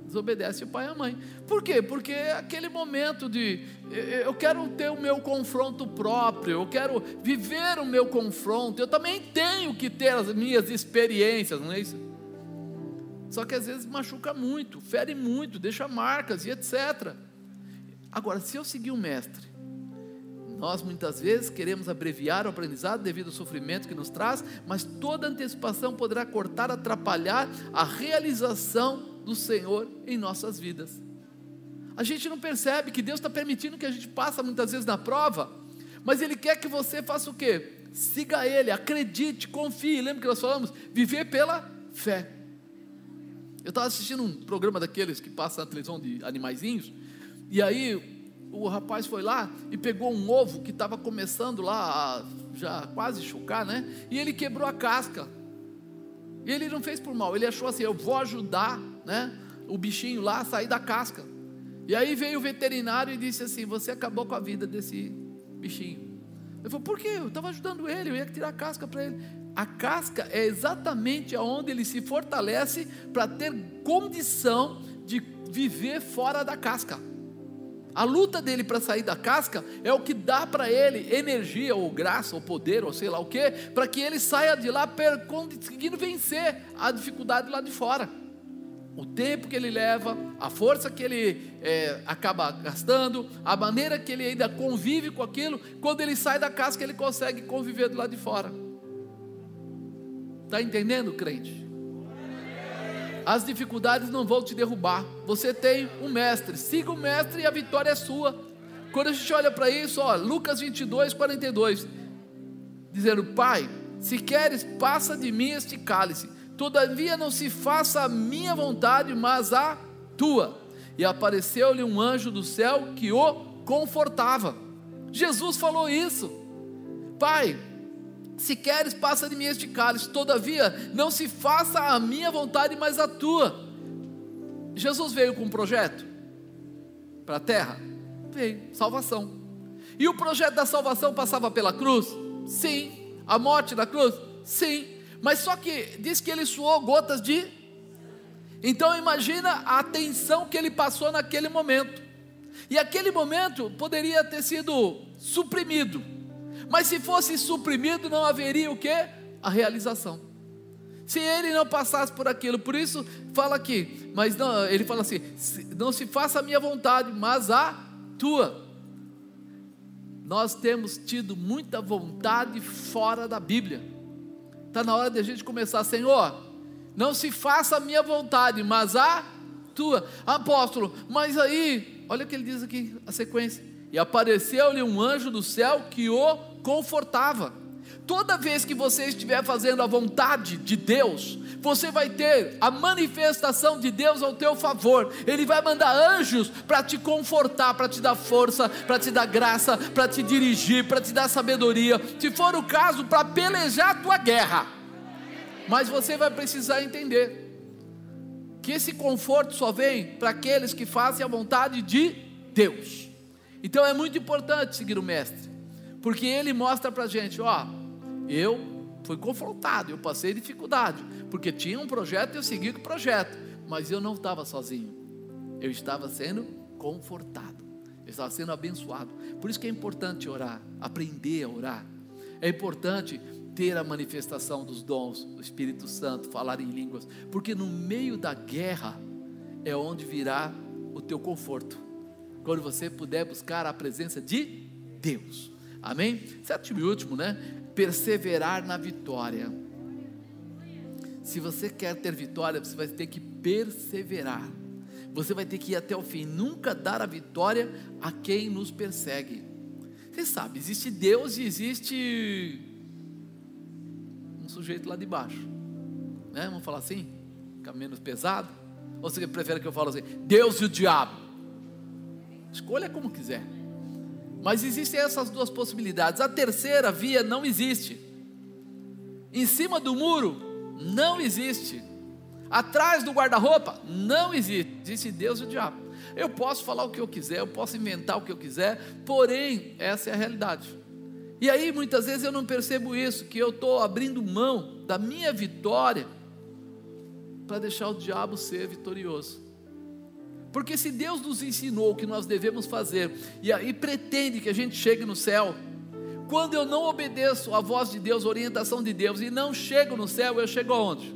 B: Desobedece o pai e a mãe. Por quê? Porque é aquele momento de eu quero ter o meu confronto próprio, eu quero viver o meu confronto, eu também tenho que ter as minhas experiências, não é isso? Só que às vezes machuca muito, fere muito, deixa marcas e etc. Agora, se eu seguir o mestre, nós muitas vezes queremos abreviar o aprendizado devido ao sofrimento que nos traz, mas toda antecipação poderá cortar, atrapalhar a realização do Senhor em nossas vidas. A gente não percebe que Deus está permitindo que a gente passe muitas vezes na prova, mas Ele quer que você faça o quê? Siga Ele, acredite, confie. Lembra que nós falamos? Viver pela fé. Eu estava assistindo um programa daqueles que passa na televisão de animaizinhos, e aí o rapaz foi lá e pegou um ovo que estava começando lá a já quase chocar, né? E ele quebrou a casca. E ele não fez por mal, ele achou assim: eu vou ajudar, né? O bichinho lá a sair da casca. E aí veio o veterinário e disse assim: Você acabou com a vida desse bichinho. Ele falou: Por quê? Eu estava ajudando ele, eu ia tirar a casca para ele. A casca é exatamente aonde ele se fortalece para ter condição de viver fora da casca. A luta dele para sair da casca é o que dá para ele energia, ou graça, ou poder, ou sei lá o que, para que ele saia de lá conseguindo vencer a dificuldade lá de fora. O tempo que ele leva, a força que ele é, acaba gastando, a maneira que ele ainda convive com aquilo, quando ele sai da casca, ele consegue conviver do lado de fora. Está entendendo, crente? As dificuldades não vão te derrubar. Você tem um mestre. Siga o mestre e a vitória é sua. Quando a gente olha para isso, ó, Lucas 22, 42, dizendo: Pai, se queres, passa de mim este cálice. Todavia não se faça a minha vontade, mas a tua. E apareceu-lhe um anjo do céu que o confortava. Jesus falou isso. Pai, se queres, passa de mim este cálice, todavia, não se faça a minha vontade, mas a tua. Jesus veio com um projeto para a terra? Veio, salvação. E o projeto da salvação passava pela cruz? Sim. A morte da cruz? Sim. Mas só que diz que ele suou gotas de. Então imagina a atenção que ele passou naquele momento. E aquele momento poderia ter sido suprimido mas se fosse suprimido, não haveria o que? A realização. Se ele não passasse por aquilo, por isso fala aqui, mas não, ele fala assim: não se faça a minha vontade, mas a tua. Nós temos tido muita vontade fora da Bíblia. Está na hora de a gente começar, Senhor, não se faça a minha vontade, mas a tua. Apóstolo, mas aí, olha o que ele diz aqui, a sequência. E apareceu-lhe um anjo do céu que o confortava. Toda vez que você estiver fazendo a vontade de Deus, você vai ter a manifestação de Deus ao teu favor. Ele vai mandar anjos para te confortar, para te dar força, para te dar graça, para te dirigir, para te dar sabedoria. Se for o caso, para pelejar a tua guerra. Mas você vai precisar entender que esse conforto só vem para aqueles que fazem a vontade de Deus. Então é muito importante seguir o mestre, porque ele mostra para a gente, ó, eu fui confrontado, eu passei dificuldade, porque tinha um projeto e eu segui o projeto, mas eu não estava sozinho, eu estava sendo confortado, eu estava sendo abençoado. Por isso que é importante orar, aprender a orar. É importante ter a manifestação dos dons do Espírito Santo, falar em línguas, porque no meio da guerra é onde virá o teu conforto. Quando você puder buscar a presença de Deus. Amém? Sétimo e último, né? Perseverar na vitória. Se você quer ter vitória, você vai ter que perseverar. Você vai ter que ir até o fim, nunca dar a vitória a quem nos persegue. Você sabe, existe Deus e existe um sujeito lá de baixo. Né? Vamos falar assim? Fica menos pesado? Ou você prefere que eu fale assim, Deus e o diabo? Escolha como quiser. Mas existem essas duas possibilidades. A terceira via não existe. Em cima do muro, não existe. Atrás do guarda-roupa, não existe. Existe Deus e o diabo. Eu posso falar o que eu quiser, eu posso inventar o que eu quiser, porém, essa é a realidade. E aí muitas vezes eu não percebo isso, que eu estou abrindo mão da minha vitória para deixar o diabo ser vitorioso. Porque se Deus nos ensinou o que nós devemos fazer e aí pretende que a gente chegue no céu, quando eu não obedeço à voz de Deus, a orientação de Deus e não chego no céu, eu chego aonde?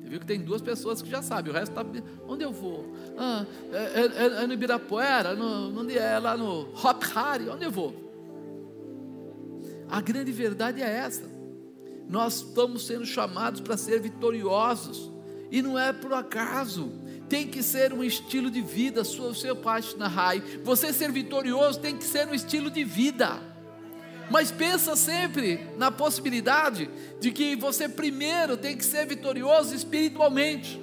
B: Você viu que tem duas pessoas que já sabem, o resto está. Onde eu vou? Ah, é, é, é, no Ibirapuera, no, onde é? Lá no Hop Hari, onde eu vou? A grande verdade é essa. Nós estamos sendo chamados para ser vitoriosos, e não é por acaso. Tem que ser um estilo de vida, o seu parte na RAI. Você ser vitorioso tem que ser um estilo de vida. Mas pensa sempre na possibilidade de que você primeiro tem que ser vitorioso espiritualmente.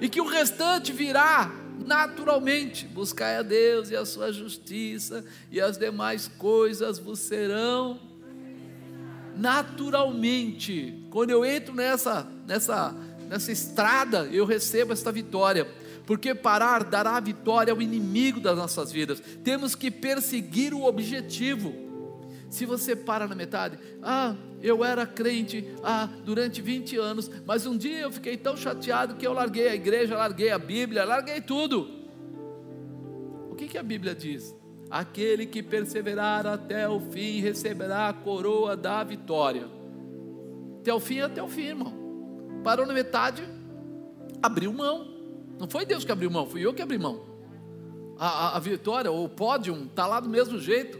B: E que o restante virá naturalmente. Buscai a Deus e a sua justiça, e as demais coisas vos serão naturalmente. Quando eu entro nessa, nessa, nessa estrada, eu recebo esta vitória. Porque parar dará vitória ao inimigo das nossas vidas. Temos que perseguir o objetivo. Se você para na metade, ah, eu era crente ah, durante 20 anos, mas um dia eu fiquei tão chateado que eu larguei a igreja, larguei a Bíblia, larguei tudo. O que, que a Bíblia diz? Aquele que perseverar até o fim receberá a coroa da vitória. Até o fim, até o fim, irmão. Parou na metade, abriu mão. Não foi Deus que abriu mão, fui eu que abri mão. A, a, a vitória, o pódio, está lá do mesmo jeito.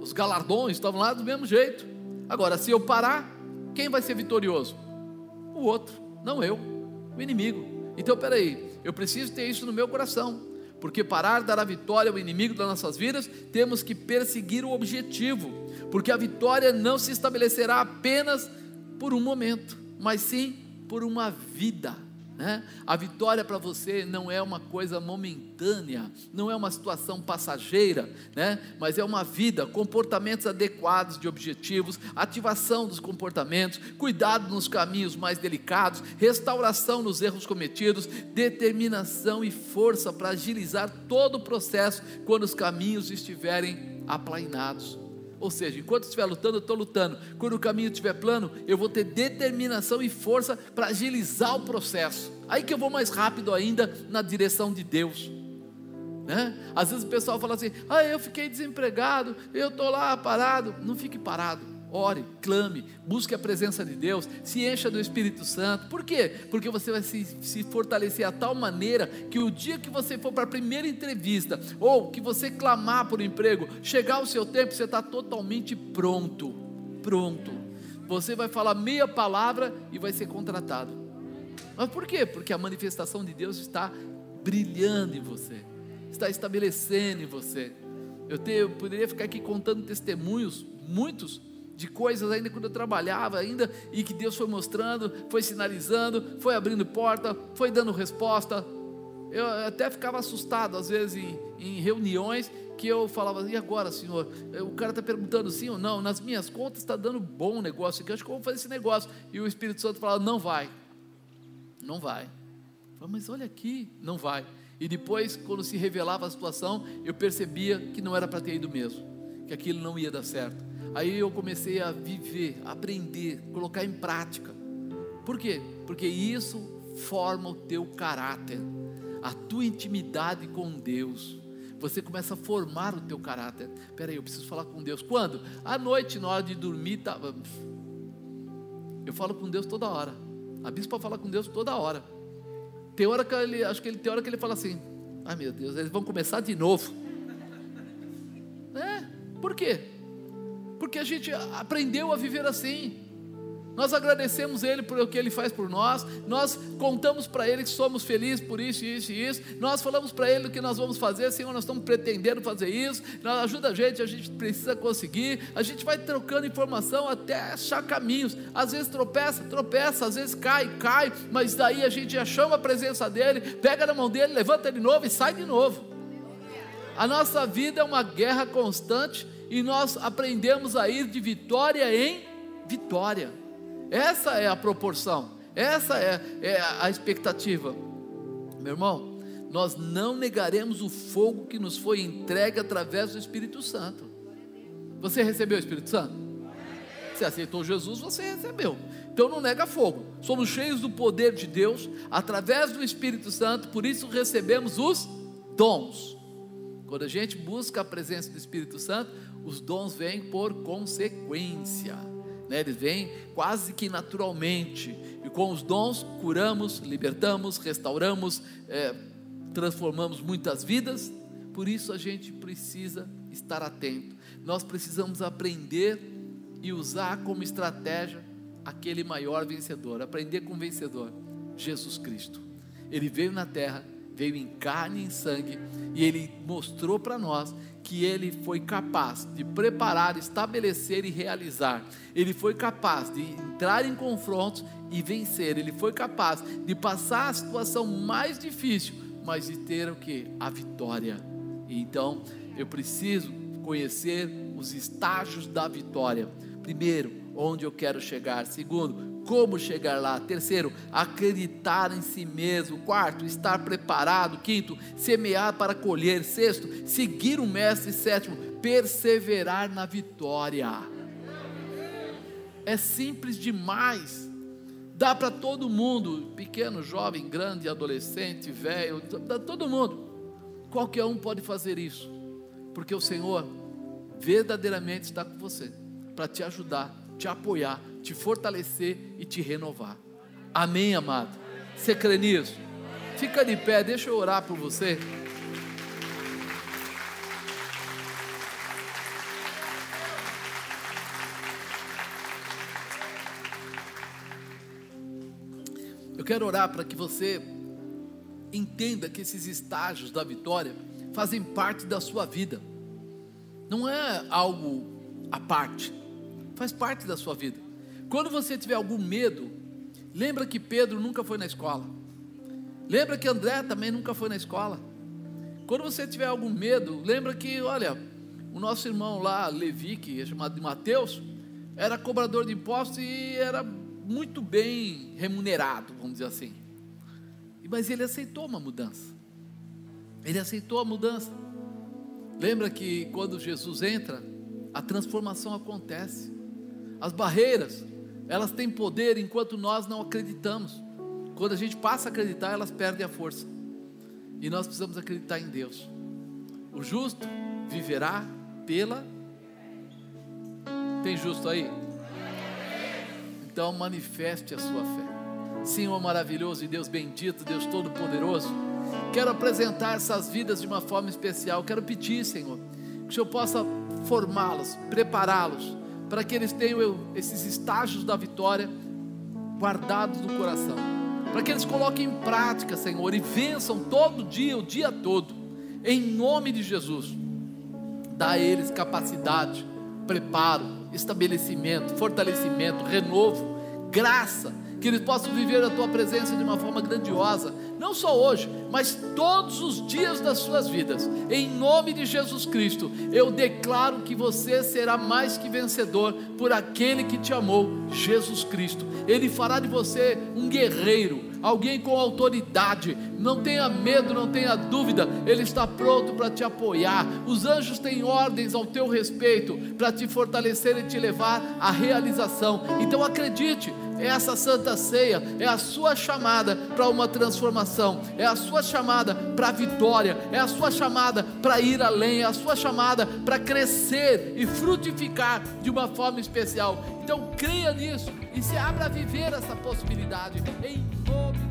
B: Os galardões estavam lá do mesmo jeito. Agora, se eu parar, quem vai ser vitorioso? O outro, não eu, o inimigo. Então, peraí, eu preciso ter isso no meu coração porque parar dar a vitória ao inimigo das nossas vidas, temos que perseguir o objetivo, porque a vitória não se estabelecerá apenas por um momento, mas sim por uma vida. Né? A vitória para você não é uma coisa momentânea, não é uma situação passageira, né? mas é uma vida, comportamentos adequados de objetivos, ativação dos comportamentos, cuidado nos caminhos mais delicados, restauração nos erros cometidos, determinação e força para agilizar todo o processo quando os caminhos estiverem aplainados. Ou seja, enquanto estiver lutando, eu estou lutando. Quando o caminho estiver plano, eu vou ter determinação e força para agilizar o processo. Aí que eu vou mais rápido ainda na direção de Deus. Né? Às vezes o pessoal fala assim: ah, eu fiquei desempregado, eu estou lá parado. Não fique parado. Ore, clame, busque a presença de Deus, se encha do Espírito Santo. Por quê? Porque você vai se, se fortalecer a tal maneira que o dia que você for para a primeira entrevista, ou que você clamar por emprego, chegar o seu tempo, você está totalmente pronto. Pronto. Você vai falar meia palavra e vai ser contratado. Mas por quê? Porque a manifestação de Deus está brilhando em você, está estabelecendo em você. Eu, te, eu poderia ficar aqui contando testemunhos muitos de coisas ainda quando eu trabalhava ainda e que Deus foi mostrando, foi sinalizando, foi abrindo porta, foi dando resposta. Eu até ficava assustado às vezes em, em reuniões que eu falava, e agora, senhor? O cara está perguntando sim ou não, nas minhas contas está dando bom negócio aqui, acho que eu vou fazer esse negócio. E o Espírito Santo falava, não vai, não vai. Falava, mas olha aqui, não vai. E depois, quando se revelava a situação, eu percebia que não era para ter ido mesmo, que aquilo não ia dar certo. Aí eu comecei a viver, aprender, colocar em prática. Por quê? Porque isso forma o teu caráter, a tua intimidade com Deus você começa a formar o teu caráter. Peraí, eu preciso falar com Deus. Quando? À noite, na hora de dormir, tá... eu falo com Deus toda hora. A bispa fala com Deus toda hora. Tem hora que ele, acho que ele tem hora que ele fala assim: ai meu Deus, eles vão começar de novo. É, por quê? Porque a gente aprendeu a viver assim. Nós agradecemos Ele por o que Ele faz por nós, nós contamos para Ele que somos felizes por isso, isso e isso, nós falamos para Ele o que nós vamos fazer, Senhor, nós estamos pretendendo fazer isso, ajuda a gente, a gente precisa conseguir, a gente vai trocando informação até achar caminhos, às vezes tropeça, tropeça, às vezes cai, cai, mas daí a gente já chama a presença dEle, pega na mão dEle, levanta de novo e sai de novo. A nossa vida é uma guerra constante e nós aprendemos a ir de vitória em vitória. Essa é a proporção, essa é, é a expectativa. Meu irmão, nós não negaremos o fogo que nos foi entregue através do Espírito Santo. Você recebeu o Espírito Santo? Você aceitou Jesus, você recebeu. Então não nega fogo. Somos cheios do poder de Deus através do Espírito Santo, por isso recebemos os dons. Quando a gente busca a presença do Espírito Santo, os dons vêm por consequência né? eles vêm quase que naturalmente, e com os dons curamos, libertamos, restauramos, é, transformamos muitas vidas, por isso a gente precisa estar atento, nós precisamos aprender e usar como estratégia aquele maior vencedor, aprender com o vencedor, Jesus Cristo. Ele veio na terra, veio em carne e em sangue, e ele mostrou para nós que ele foi capaz de preparar, estabelecer e realizar. Ele foi capaz de entrar em confrontos e vencer. Ele foi capaz de passar a situação mais difícil, mas de ter o que? A vitória. Então, eu preciso conhecer os estágios da vitória. Primeiro, onde eu quero chegar. Segundo, como chegar lá. Terceiro, acreditar em si mesmo. Quarto, estar preparado. Quinto, semear para colher. Sexto, seguir o mestre. Sétimo, perseverar na vitória. É simples demais. Dá para todo mundo, pequeno, jovem, grande, adolescente, velho, dá todo mundo. Qualquer um pode fazer isso, porque o Senhor verdadeiramente está com você para te ajudar, te apoiar te fortalecer e te renovar. Amém, amado? Você crê nisso? Fica de pé, deixa eu orar por você. Eu quero orar para que você entenda que esses estágios da vitória fazem parte da sua vida, não é algo à parte, faz parte da sua vida. Quando você tiver algum medo, lembra que Pedro nunca foi na escola. Lembra que André também nunca foi na escola. Quando você tiver algum medo, lembra que, olha, o nosso irmão lá, Levi, que é chamado de Mateus, era cobrador de impostos e era muito bem remunerado, vamos dizer assim. Mas ele aceitou uma mudança. Ele aceitou a mudança. Lembra que quando Jesus entra, a transformação acontece. As barreiras, elas têm poder enquanto nós não acreditamos. Quando a gente passa a acreditar, elas perdem a força. E nós precisamos acreditar em Deus. O justo viverá pela. Tem justo aí? Então manifeste a sua fé. Senhor maravilhoso e Deus bendito, Deus todo-poderoso. Quero apresentar essas vidas de uma forma especial. Quero pedir, Senhor, que o Senhor possa formá-los, prepará-los para que eles tenham esses estágios da vitória guardados no coração, para que eles coloquem em prática, Senhor, e vençam todo dia, o dia todo, em nome de Jesus. Dá a eles capacidade preparo, estabelecimento, fortalecimento, renovo, graça, que eles possam viver a tua presença de uma forma grandiosa, não só hoje, mas todos os dias das suas vidas. Em nome de Jesus Cristo, eu declaro que você será mais que vencedor por aquele que te amou, Jesus Cristo. Ele fará de você um guerreiro, alguém com autoridade. Não tenha medo, não tenha dúvida, Ele está pronto para te apoiar. Os anjos têm ordens ao teu respeito para te fortalecer e te levar à realização. Então acredite, essa santa ceia é a sua chamada para uma transformação, é a sua chamada para a vitória, é a sua chamada para ir além, é a sua chamada para crescer e frutificar de uma forma especial. Então creia nisso e se abra a viver essa possibilidade em nome.